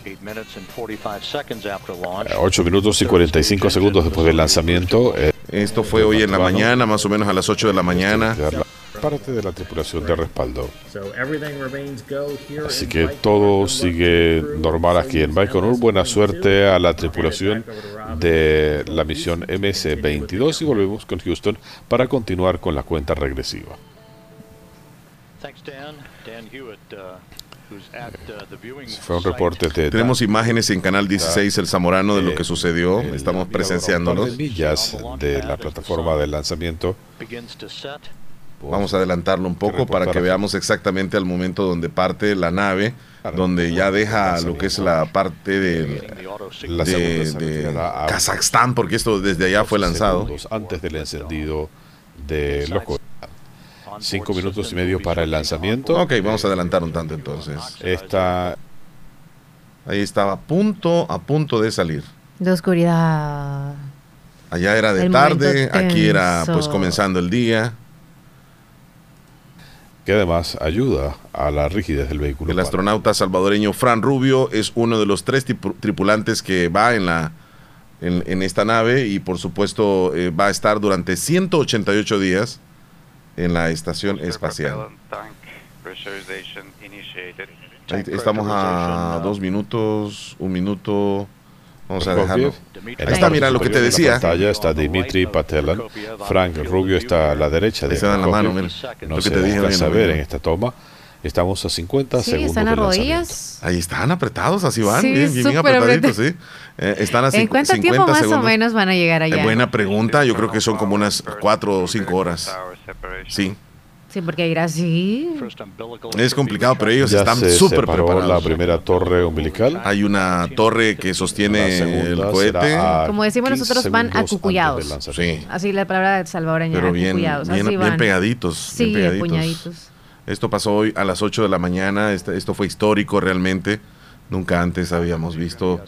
8 minutos y 45 segundos después del lanzamiento. eh, Esto fue hoy en la mañana, más o menos a las 8 de la mañana. Parte de la tripulación de respaldo. So everything remains go here Así que todo sigue normal aquí en Baikonur. Buena suerte a la tripulación de la misión MS-22 y volvemos con Houston para continuar con la cuenta regresiva. Thanks, Dan. Dan Hewitt, uh, who's at uh, the viewing Fue un reporte de Tenemos imágenes en Canal 16, El Zamorano, de lo que sucedió. Estamos presenciándolos. millas de la plataforma de lanzamiento. Vamos a adelantarlo un poco para que veamos exactamente al momento donde parte la nave, donde ya deja lo que es la parte de, La de- de Kazajstán, porque esto desde allá fue lanzado. antes del encendido de los. Cinco minutos y medio para el lanzamiento. Ok, vamos a adelantar un tanto entonces. Está Ahí estaba a punto, a punto de salir. De oscuridad. Allá era de El tarde, aquí era pues comenzando el día. Que además ayuda a la rigidez del vehículo. El astronauta salvadoreño Fran Rubio es uno de los tres tripulantes que va en la en, en esta nave y por supuesto eh, va a estar durante 188 días en la estación espacial. Ahí estamos a dos minutos, un minuto. Vamos a dejarlo. En Ahí está, mira lo que te En la decía. pantalla está Dimitri Patelan. Frank Rubio está a la derecha de Ahí se dan la mano, mira. No Lo que se te dije, mira, mira. en esta toma. Estamos a 50 Sí, segundos están a rodillas. Ahí están apretados, así van, Sí, bien, bien, apretaditos, sí. Eh, están a ¿En cuánto 50 tiempo más segundos. o menos van a llegar allá? Eh, buena pregunta, yo creo que son como unas cuatro o cinco horas. Sí. Sí, porque ir así. Es complicado, pero ellos Ya están súper preparados. la primera torre umbilical. Hay una torre que sostiene el cohete. Como decimos 15 nosotros, van acucullados. Sí, Así la palabra salvadoreña, pero bien, acucullados. bien, así bien pegaditos. Sí, bien pegaditos. Esto pasó hoy a las 8 de la mañana. Este- esto fue histórico realmente. Nunca antes habíamos visto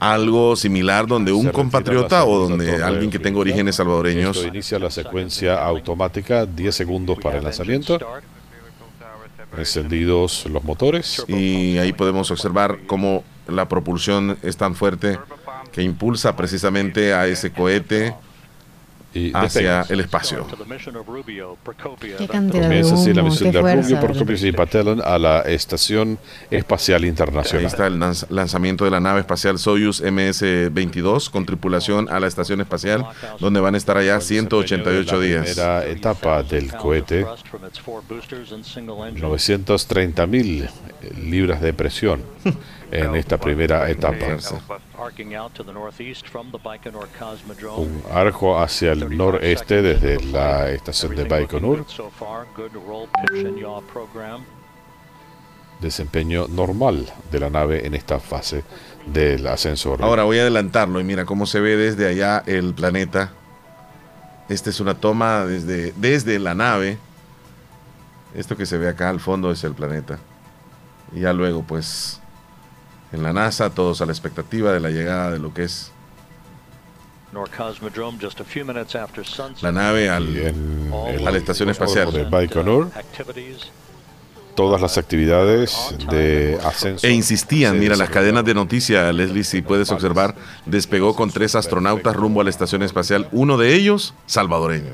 algo similar donde un compatriota o donde alguien que tenga orígenes salvadoreños Esto inicia la secuencia automática, 10 segundos para el lanzamiento. Encendidos los motores. y ahí podemos observar cómo la propulsión es tan fuerte que impulsa precisamente a ese cohete Y hacia el espacio. Qué cantidad de Comienza así la humo, misión qué de fuerza, Rubio. Procopio y Patelon a la Estación Espacial Ahí Internacional. está el lanz- lanzamiento de la nave espacial Soyuz MS-22 con tripulación a la estación espacial, donde van a estar allá 188 la días. primera etapa del cohete, 930 mil libras de presión *laughs* en esta primera etapa. Un arco hacia el noreste desde la estación de Baikonur. Desempeño normal de la nave en esta fase del ascenso. orbital. Ahora voy a adelantarlo y mira cómo se ve desde allá el planeta. Esta es una toma desde, desde la nave. Esto que se ve acá al fondo es el planeta. Y ya luego, pues, en la NASA, todos a la expectativa de la llegada de lo que es la nave al, a la estación espacial. de Baikonur. Todas las actividades de ascenso. E insistían, mira, las cadenas de noticias, Leslie, si puedes observar, despegó con tres astronautas rumbo a la estación espacial, uno de ellos salvadoreño.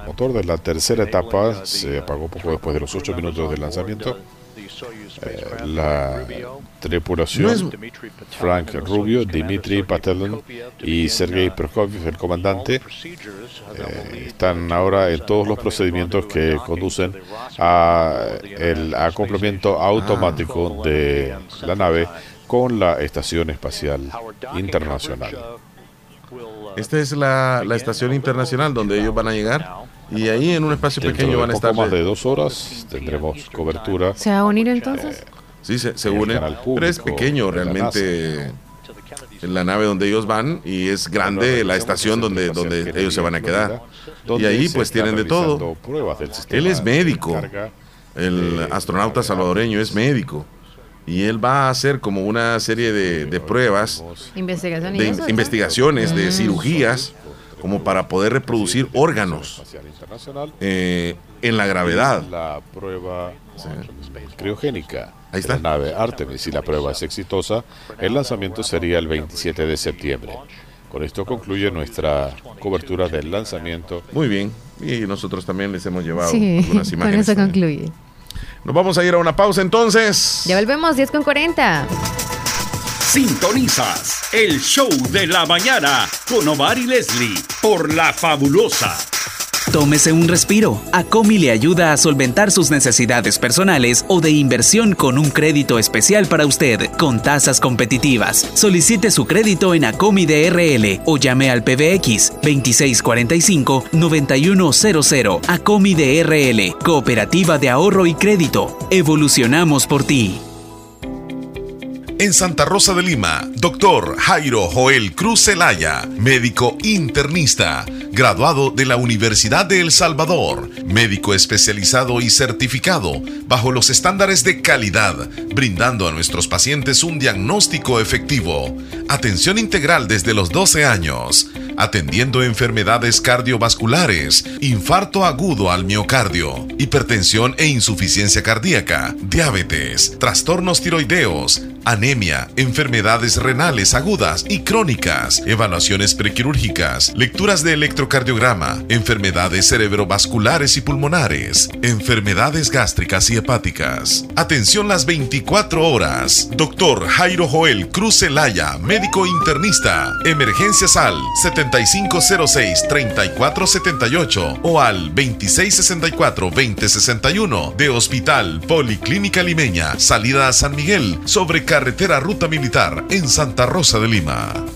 El motor de la tercera etapa se apagó poco después de los 8 minutos del lanzamiento. Eh, la tripulación, Frank Rubio, Dimitri Patelin y Sergei Prokofiev, el comandante, eh, están ahora en todos los procedimientos que conducen a el acoplamiento automático de la nave con la Estación Espacial Internacional. Esta es la, la estación internacional donde ellos van a llegar y ahí en un espacio Dentro pequeño de van a poco estar... más de dos horas tendremos cobertura ¿Se va a unir entonces? Sí, se, se une, pero es pequeño realmente en la nave donde ellos van y es grande la estación donde, donde ellos se van a quedar. Y ahí pues tienen de todo. Él es médico, el astronauta salvadoreño es médico y él va a hacer como una serie de, de pruebas, de investigaciones, de Mm. cirugías, como para poder reproducir órganos eh, en la gravedad. La prueba criogénica Ahí está. de la nave Artemis. Si la prueba es exitosa, el lanzamiento sería el 27 de septiembre. Con esto concluye nuestra cobertura del lanzamiento. Muy bien, y nosotros también les hemos llevado Sí, algunas *laughs* con imágenes. eso también. concluye. Nos vamos a ir a una pausa entonces. Ya volvemos, 10 con 40. Sintonizas el show de la mañana con Omar y Leslie por La Fabulosa. Tómese un respiro. Acomi le ayuda a solventar sus necesidades personales o de inversión con un crédito especial para usted, con tasas competitivas. Solicite su crédito en Acomi DRL o llame al PBX 2645-9100. Acomi DRL, Cooperativa de Ahorro y Crédito. Evolucionamos por ti. En Santa Rosa de Lima, doctor Jairo Joel Cruz Zelaya, médico internista, graduado de la Universidad de El Salvador, médico especializado y certificado bajo los estándares de calidad, brindando a nuestros pacientes un diagnóstico efectivo, atención integral desde los 12 años, atendiendo enfermedades cardiovasculares, infarto agudo al miocardio, hipertensión e insuficiencia cardíaca, diabetes, trastornos tiroideos, anemia, enfermedades renales agudas y crónicas, evaluaciones prequirúrgicas, lecturas de electrocardiograma, enfermedades cerebrovasculares y pulmonares, enfermedades gástricas y hepáticas. Atención las 24 horas. Doctor Jairo Joel Cruz Zelaya, médico internista. Emergencias al 7506-3478 o al 2664-2061 de Hospital Policlínica Limeña, salida a San Miguel, sobre carretera Ruta Militar en Santa Rosa de Lima.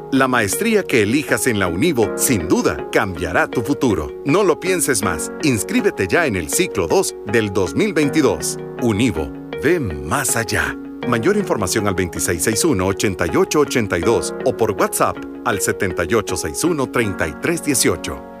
La maestría que elijas en la Univo sin duda cambiará tu futuro. No lo pienses más. Inscríbete ya en el ciclo 2 del 2022. Univo, ve más allá. Mayor información al 2661-8882 o por WhatsApp al 7861-3318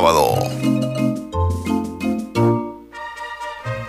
sábado.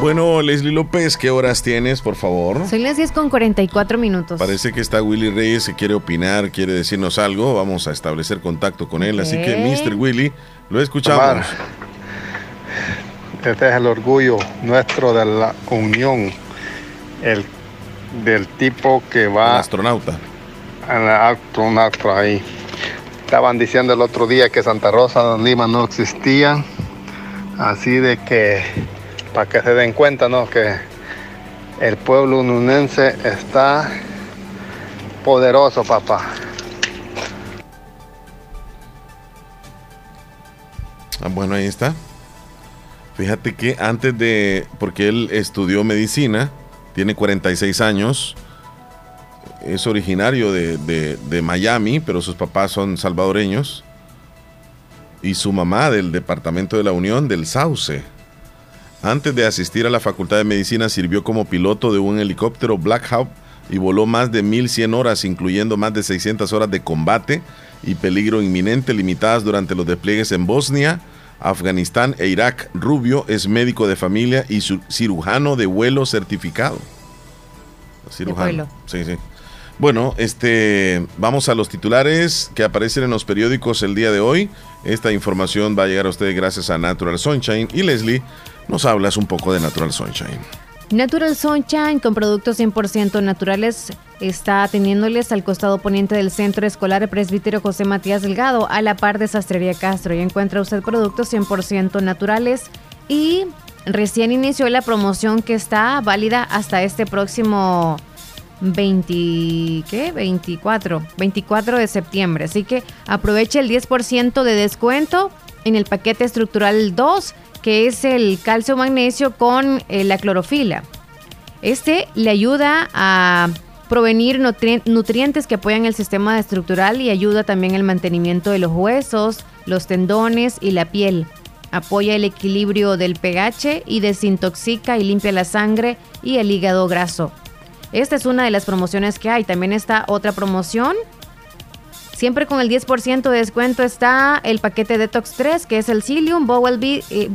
Bueno, Leslie López, ¿qué horas tienes, por favor? Son las 10 con 44 minutos. Parece que está Willy Reyes que quiere opinar, quiere decirnos algo. Vamos a establecer contacto con él. Así que, Mr. Willy, lo escuchamos. Omar, este es el orgullo nuestro de la unión. El del tipo que va. El astronauta. El astronauta ahí. Estaban diciendo el otro día que Santa Rosa de Lima no existía. Así de que, para que se den cuenta, ¿no? Que el pueblo ununense está poderoso, papá. Ah, bueno, ahí está. Fíjate que antes de, porque él estudió medicina, tiene 46 años, es originario de, de, de, Miami, pero sus papás son salvadoreños. Y su mamá del Departamento de la Unión del Sauce. Antes de asistir a la Facultad de Medicina sirvió como piloto de un helicóptero Black Hawk y voló más de 1100 horas, incluyendo más de 600 horas de combate y peligro inminente limitadas durante los despliegues en Bosnia, Afganistán e Irak. Rubio es médico de familia y cirujano de vuelo certificado. Cirujano. De vuelo. Sí, sí. Bueno, este, vamos a los titulares que aparecen en los periódicos el día de hoy. Esta información va a llegar a ustedes gracias a Natural Sunshine. Y Leslie, nos hablas un poco de Natural Sunshine. Natural Sunshine, con productos 100% naturales, está atendiéndoles al costado poniente del Centro Escolar Presbítero José Matías Delgado, a la par de Sastrería Castro. Y encuentra usted productos 100% naturales y recién inició la promoción que está válida hasta este próximo 20, ¿qué? 24, 24 de septiembre. Así que aproveche el 10% de descuento en el paquete estructural 2, que es el calcio magnesio con eh, la clorofila. Este le ayuda a provenir nutri nutrientes que apoyan el sistema estructural y ayuda también el mantenimiento de los huesos, los tendones y la piel. Apoya el equilibrio del pH y desintoxica y limpia la sangre y el hígado graso. Esta es una de las promociones que hay. También está otra promoción. Siempre con el 10% de descuento está el paquete Detox 3, que es el Psyllium, Bowel, eh,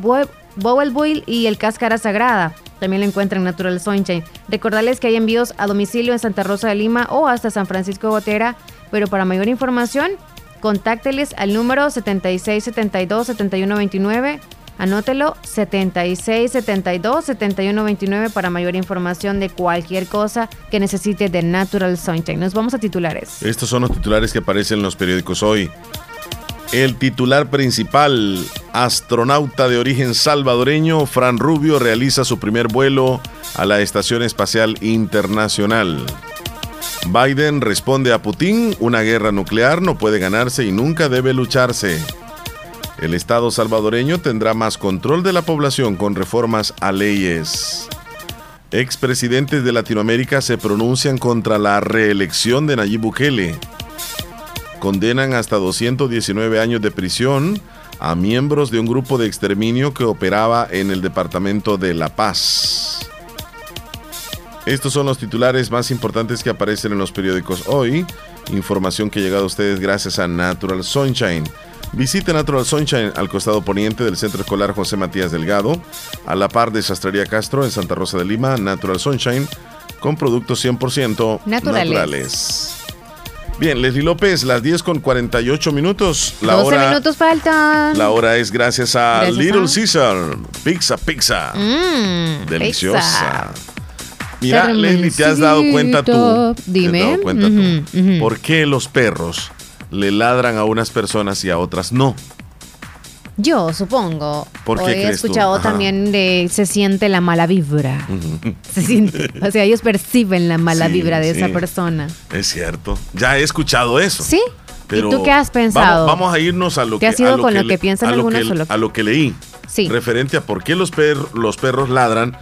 Boil y el Cáscara Sagrada. También lo encuentran en Natural Sunshine. Recordarles que hay envíos a domicilio en Santa Rosa de Lima o hasta San Francisco de Gotera, pero para mayor información contácteles al número 7672-7129. Anótelo 7672-7129 para mayor información de cualquier cosa que necesite de Natural Sunshine. Nos vamos a titulares. Estos son los titulares que aparecen en los periódicos hoy. El titular principal, astronauta de origen salvadoreño, Fran Rubio, realiza su primer vuelo a la Estación Espacial Internacional. Biden responde a Putin, una guerra nuclear no puede ganarse y nunca debe lucharse. El Estado salvadoreño tendrá más control de la población con reformas a leyes. Expresidentes de Latinoamérica se pronuncian contra la reelección de Nayib Bukele condenan hasta 219 años de prisión a miembros de un grupo de exterminio que operaba en el departamento de La Paz. Estos son los titulares más importantes que aparecen en los periódicos hoy. Información que ha llegado a ustedes gracias a Natural Sunshine. Visite Natural Sunshine al costado poniente del Centro Escolar José Matías Delgado, a la par de Sastrería Castro en Santa Rosa de Lima, Natural Sunshine, con productos 100% Naturales. naturales. Bien, Leslie López, las 10 con 48 minutos. La 12 hora, minutos faltan. la hora es gracias a Gracias Little a- Caesar. Pizza, pizza. Mm, Deliciosa. pizza. Mira, Leslie, ¿te has dado cuenta tú? Hermancito. ¿Te has Dime. dado cuenta tú? Ujú, ujú. ¿Por qué los perros le ladran a unas personas y a otras no? Yo supongo. ¿Por qué O he tú? escuchado también de se siente la mala vibra. Se siente. O sea, ellos perciben la mala Sí, vibra de sí. esa persona. Es cierto. Ya he escuchado eso. ¿Sí? Pero ¿Y tú qué has pensado? Vamos, vamos a irnos a lo ¿Qué que ha sido a con lo le- que piensan a lo algunas que- o lo que- a lo que leí. Sí. Referente a por qué los, per- los perros ladran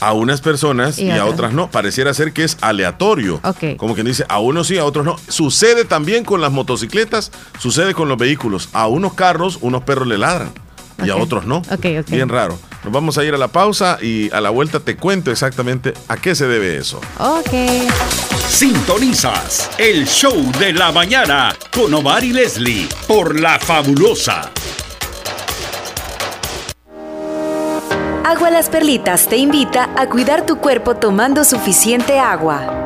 a unas personas y, Y a otras. no. Pareciera ser que es aleatorio. Ok. Como quien dice, a unos sí, a otros no. Sucede también con las motocicletas, sucede con los vehículos. A unos carros, unos perros le ladran y a otros no. Ok, ok. Bien raro. Nos vamos a ir a la pausa y a la vuelta te cuento exactamente a qué se debe eso. Ok. Sintonizas el show de la mañana con Omar y Leslie por La Fabulosa. Agua Las Perlitas te invita a cuidar tu cuerpo tomando suficiente agua.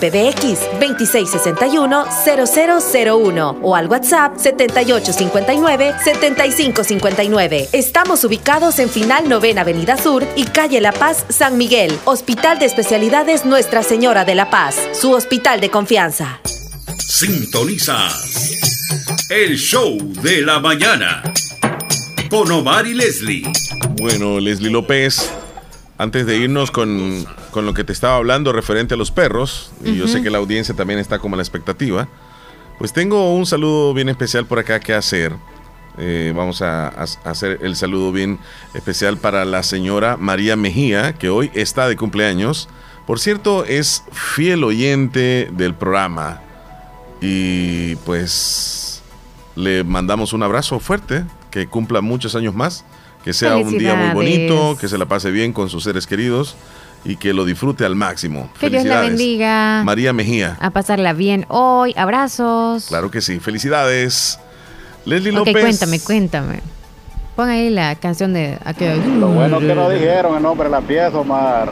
PBX 2661-0001 o al WhatsApp 7859-7559. Estamos ubicados en Final Novena Avenida Sur y Calle La Paz, San Miguel. Hospital de Especialidades Nuestra Señora de la Paz, su hospital de confianza. Sintonizas el show de la mañana con Omar y Leslie. Bueno, Leslie López, antes de irnos con, con lo que te estaba hablando referente a los perros, y yo sé que la audiencia también está como a la expectativa, pues tengo un saludo bien especial por acá que hacer. Eh, vamos a, hacer el saludo bien especial para la señora María Mejía, que hoy está de cumpleaños. Por cierto, es fiel oyente del programa. Y pues le mandamos un abrazo fuerte, que cumpla muchos años más, que sea un día muy bonito, que se la pase bien con sus seres queridos y que lo disfrute al máximo. Que Dios la bendiga. María Mejía. A pasarla bien hoy. Abrazos. Claro que sí. Felicidades. Leslie ok, López. cuéntame, cuéntame. Pon ahí la canción de aquello. Lo bueno que no dijeron el nombre de la pieza, Omar.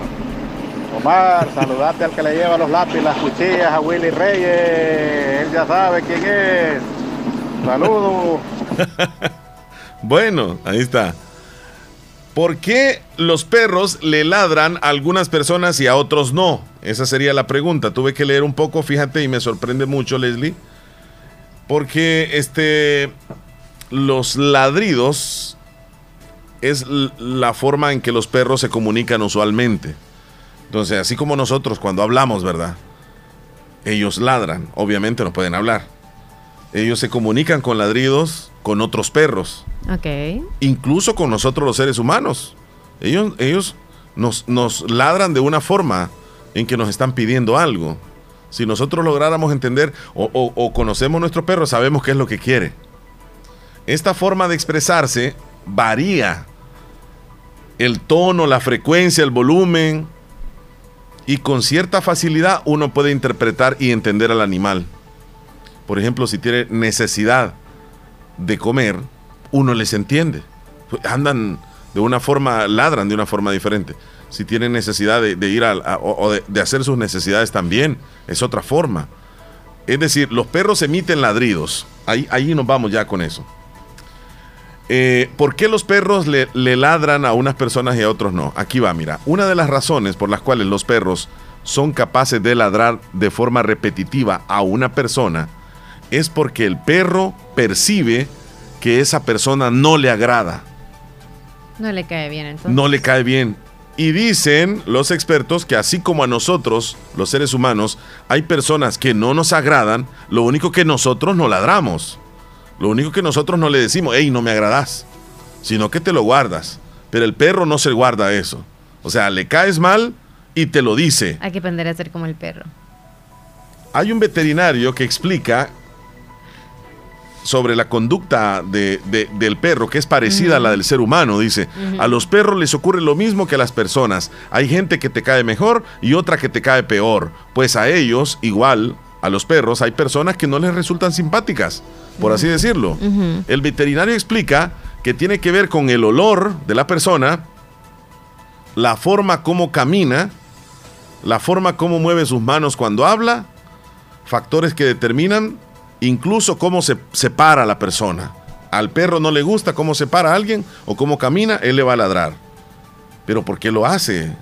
Omar, saludate al que le lleva los lápices, las cuchillas a Willy Reyes. Él ya sabe quién es. Saludos. *laughs* Bueno, ahí está. ¿Por qué los perros le ladran a algunas personas y a otros no? Esa sería la pregunta. Tuve que leer un poco, fíjate, y me sorprende mucho, Leslie. Porque este los ladridos es la forma en que los perros se comunican usualmente. Entonces, así como nosotros cuando hablamos, ¿verdad? Ellos ladran, obviamente no pueden hablar. Ellos se comunican con ladridos con otros perros Ok. incluso con nosotros los seres humanos. Ellos, ellos nos, nos ladran de una forma en que nos están pidiendo algo. Si nosotros lográramos entender o, o- o conocemos nuestro perro, sabemos qué es lo que quiere. Esta forma de expresarse varía. El tono, la frecuencia, el volumen. Y con cierta facilidad uno puede interpretar y entender al animal. Por ejemplo, si tiene necesidad de comer, uno les entiende. Andan de una forma, ladran de una forma diferente. Si tienen necesidad de, ir a, o de hacer sus necesidades también, es otra forma. Es decir, los perros emiten ladridos. Ahí, ahí nos vamos ya con eso. Eh, ¿Por qué los perros le, le ladran a unas personas y a otros no? Aquí va, mira. Una de las razones por las cuales los perros son capaces de ladrar de forma repetitiva a una persona es porque el perro percibe que esa persona no le agrada, No le cae bien entonces. no le cae bien. Y dicen los expertos que así como a nosotros, los seres humanos, hay personas que no nos agradan, lo único que nosotros no ladramos. Lo único que nosotros no le decimos, hey, no me agradas, sino que te lo guardas. Pero el perro no se guarda eso. O sea, le caes mal y te lo dice. Hay que aprender a ser como el perro. Hay un veterinario que explica sobre la conducta de- de- del perro, que es parecida a la del ser humano, dice. A los perros les ocurre lo mismo que a las personas. Hay gente que te cae mejor y otra que te cae peor. Pues a ellos, igual, a los perros, hay personas que no les resultan simpáticas, por así decirlo. El veterinario explica que tiene que ver con el olor de la persona, la forma como camina, la forma como mueve sus manos cuando habla, factores que determinan incluso cómo se, se para la persona. Al perro no le gusta cómo se para alguien o cómo camina, él le va a ladrar. Pero ¿por qué lo hace?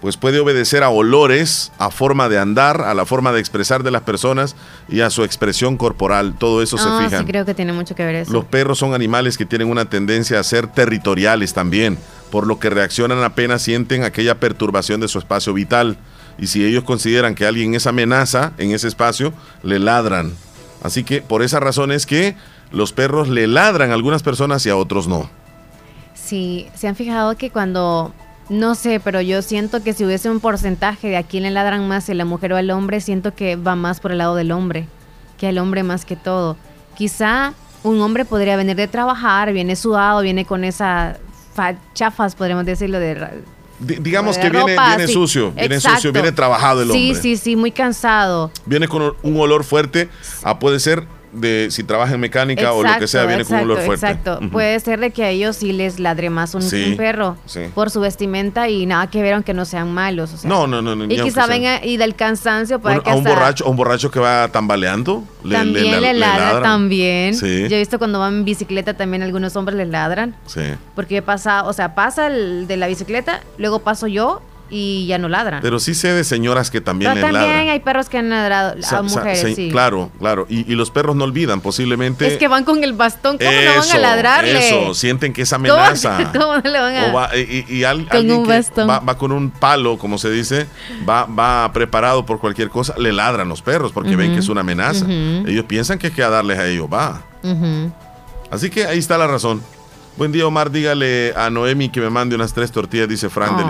Pues puede obedecer a olores, a forma de andar, a la forma de expresar de las personas y a su expresión corporal. Todo eso Ah, se fijan. sí, creo que tiene mucho que ver eso. Los perros son animales que tienen una tendencia a ser territoriales también, por lo que reaccionan apenas sienten aquella perturbación de su espacio vital. Y si ellos consideran que alguien es amenaza en ese espacio, le ladran. Así que por esa razón es que los perros le ladran a algunas personas y a otros no. Sí, se han fijado que cuando, no sé, pero yo siento que si hubiese un porcentaje de a quién le ladran más, si la mujer o al hombre, siento que va más por el lado del hombre, que al hombre más que todo. Quizá un hombre podría venir de trabajar, viene sudado, viene con esas fa- chafas, podríamos decirlo, de... digamos que viene, ropa, viene sí. sucio, viene Exacto. sucio, viene trabajado el Sí, hombre. sí, sí, muy cansado. Viene con un olor fuerte, ah, puede ser de si trabaja en mecánica o lo que sea, viene con un olor fuerte. Exacto. Puede ser de que a ellos sí les ladre más un, Sí, un perro sí. por su vestimenta y nada que ver aunque no sean malos. o sea. No, no, no, no, Y quizá venga y del cansancio Un- que a un borracho, a un borracho que va tambaleando, le, también le, ladra ladran. también. Sí. Yo he visto cuando van en bicicleta también algunos hombres les ladran. Sí. Porque pasado, o sea, pasa el de la bicicleta, luego paso yo y ya no ladran. Pero sí sé de señoras que también Pero les también ladran. hay perros que han ladrado a sa- mujeres, sí. Claro, claro. Y, y los perros no olvidan, posiblemente. Es que van con el bastón, ¿cómo no van a ladrarle? Eso, sienten que es ¿Cómo- amenaza. *laughs* ¿Cómo, no le van a...? O va- y y al- Con alguien un que bastón. Va, va con un palo, como se dice, va, va preparado por cualquier cosa, le ladran los perros porque ven que es una amenaza. Ellos piensan que es que a darles a ellos, va. Así que ahí está la razón. Buen día, Omar. Dígale a Noemi que me mande unas tres tortillas, dice Fran de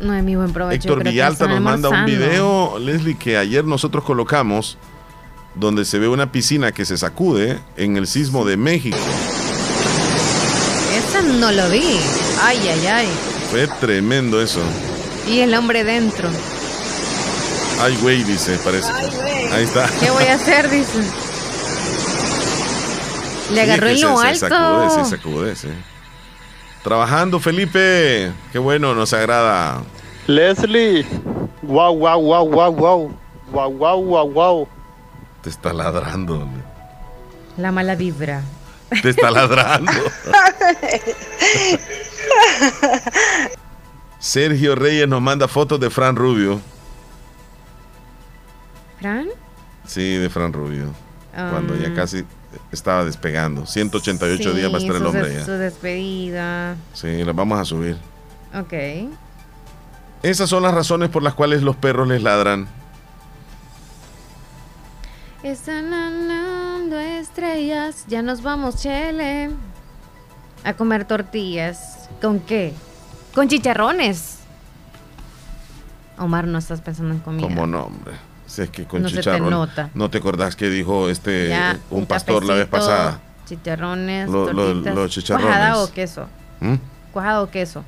Ay, Lislique. No es mi buen provecho. Héctor Villalta nos manda un video, Leslie, que ayer nosotros colocamos, donde se ve una piscina que se sacude en el sismo de México. Ese no lo vi. Ay, ay, ay. Fue tremendo eso. Y el hombre dentro. Ay, güey, dice, parece. Ahí está. ¿Qué voy a hacer? Dice. *laughs* Le agarró en lo se, se alto. sacude, se sacude, sí. Trabajando, Felipe. Qué bueno, nos agrada. Leslie. Wow, wow, wow, wow, wow. Wow, wow, wow, wow. Te está ladrando. La mala vibra. Te está ladrando. Sergio Reyes nos manda fotos de Fran Rubio. ¿Fran? Sí, de Fran Rubio. Cuando ya ah. casi estaba despegando. 188 días va a estar el hombre ya. Su despedida. Sí, las vamos a subir. Ok. Esas son las razones por las cuales los perros les ladran. Están andando estrellas. Ya nos vamos, Chele. A comer tortillas. ¿Con qué? Con chicharrones. Omar, no estás pensando en comida. Como nombre. Si es que con No se te nota. ¿No te acordás que dijo este Ya, un pastor la vez pasada? Chicharrones, Lo- lo- tortitas. los chicharrones. ¿Cuajada o queso? ¿Mm? ¿Cuajada o queso?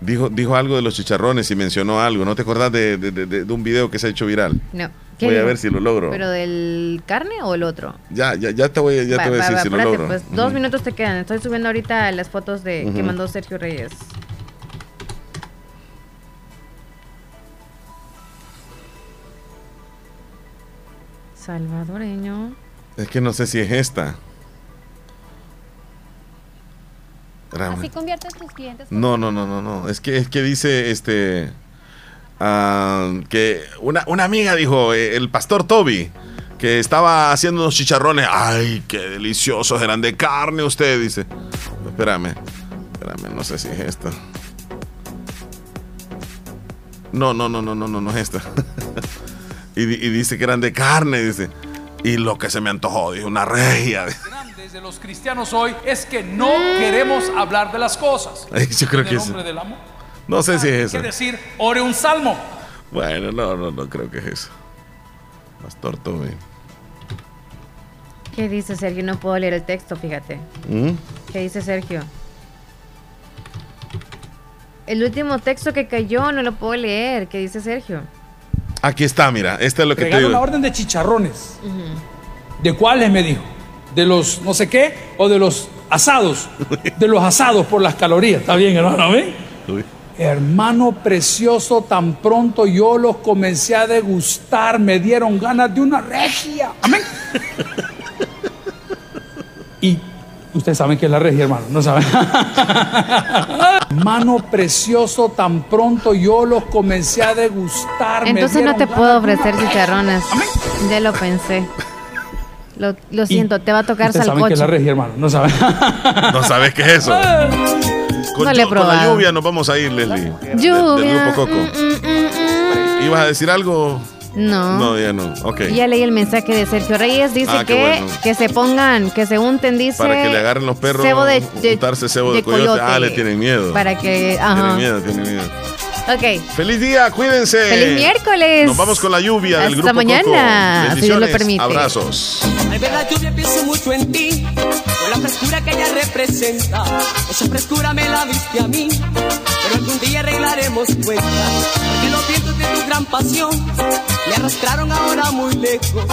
Dijo, dijo algo de los chicharrones y mencionó algo. ¿No te acordás de, de- de- un video que se ha hecho viral? No. ¿Qué Voy a ver si lo logro. ¿Pero del carne o el otro? Ya, ya, ya te voy, a- ya Va, te voy a decir va, si lo logro. Pues dos minutos te quedan. Estoy subiendo ahorita las fotos de que mandó Sergio Reyes. Salvadoreño. Es que no sé si es esta. Así conviertes tus clientes. No, no, no, no, no. Es que, es que dice este. ah, que una, una amiga dijo, eh, el pastor Toby, que estaba haciendo unos chicharrones. Ay, qué deliciosos eran de carne usted, dice. Espérame, espérame, no sé si es esta. No, no, no, no, no, no, no es esta. *laughs* y, y dice que eran de carne, dice. Y lo que se me antojó, dice, una regia. Desde los cristianos hoy es que no queremos hablar de las cosas. *laughs* Yo creo que el es. nombre del amor. No sé si es ¿Qué esa. decir? Ore un salmo. Bueno, no, no, no creo que es eso. Pastor Toby. ¿Qué dice Sergio? No puedo leer el texto, fíjate. ¿Mm? ¿Qué dice Sergio? El último texto que cayó no lo puedo leer. ¿Qué dice Sergio? Aquí está, mira. Este es lo que te Regalo una digo. orden de chicharrones. ¿De cuáles me dijo? ¿De los no sé qué? ¿O de los asados? *laughs* De los asados por las calorías. ¿Está bien, hermano? ¿Ven? Hermano precioso, tan pronto yo los comencé a degustar, me dieron ganas de una regia. Amén. *laughs* Y ustedes saben que es la regia, hermano, ¿no saben? *laughs* Hermano precioso, tan pronto yo los comencé a degustar. Entonces no te puedo ofrecer chicharrones. Ya lo pensé. Lo, lo siento, te va a tocar Ustedes saben que es la salcocho. regia, hermano, no saben. No sabes qué es eso. *laughs* Con, No le he llu- con la lluvia nos vamos a ir, Leslie. Lluvia. Del grupo Coco. ¿Ibas a decir algo? No. No, ya no. Ok. Ya leí el mensaje de Sergio Reyes. Dice Ah, que, bueno. que se pongan, que se unten, dice. Para que le agarren los perros, Cebo de, de- untarse cebo de, de coyote. coyote. Ah, le tienen miedo. Para que. Tienen Ajá. miedo, tienen miedo. Ok. Feliz día, cuídense. Feliz miércoles. Nos vamos con la lluvia del Hasta grupo mañana, Coco. si Dios lo permite. Abrazos. Al ver la lluvia pienso mucho en ti, por la frescura que ella representa. Esa frescura me la diste a mí, pero algún día arreglaremos cuentas. Porque los vientos de tu gran pasión me arrastraron ahora muy lejos.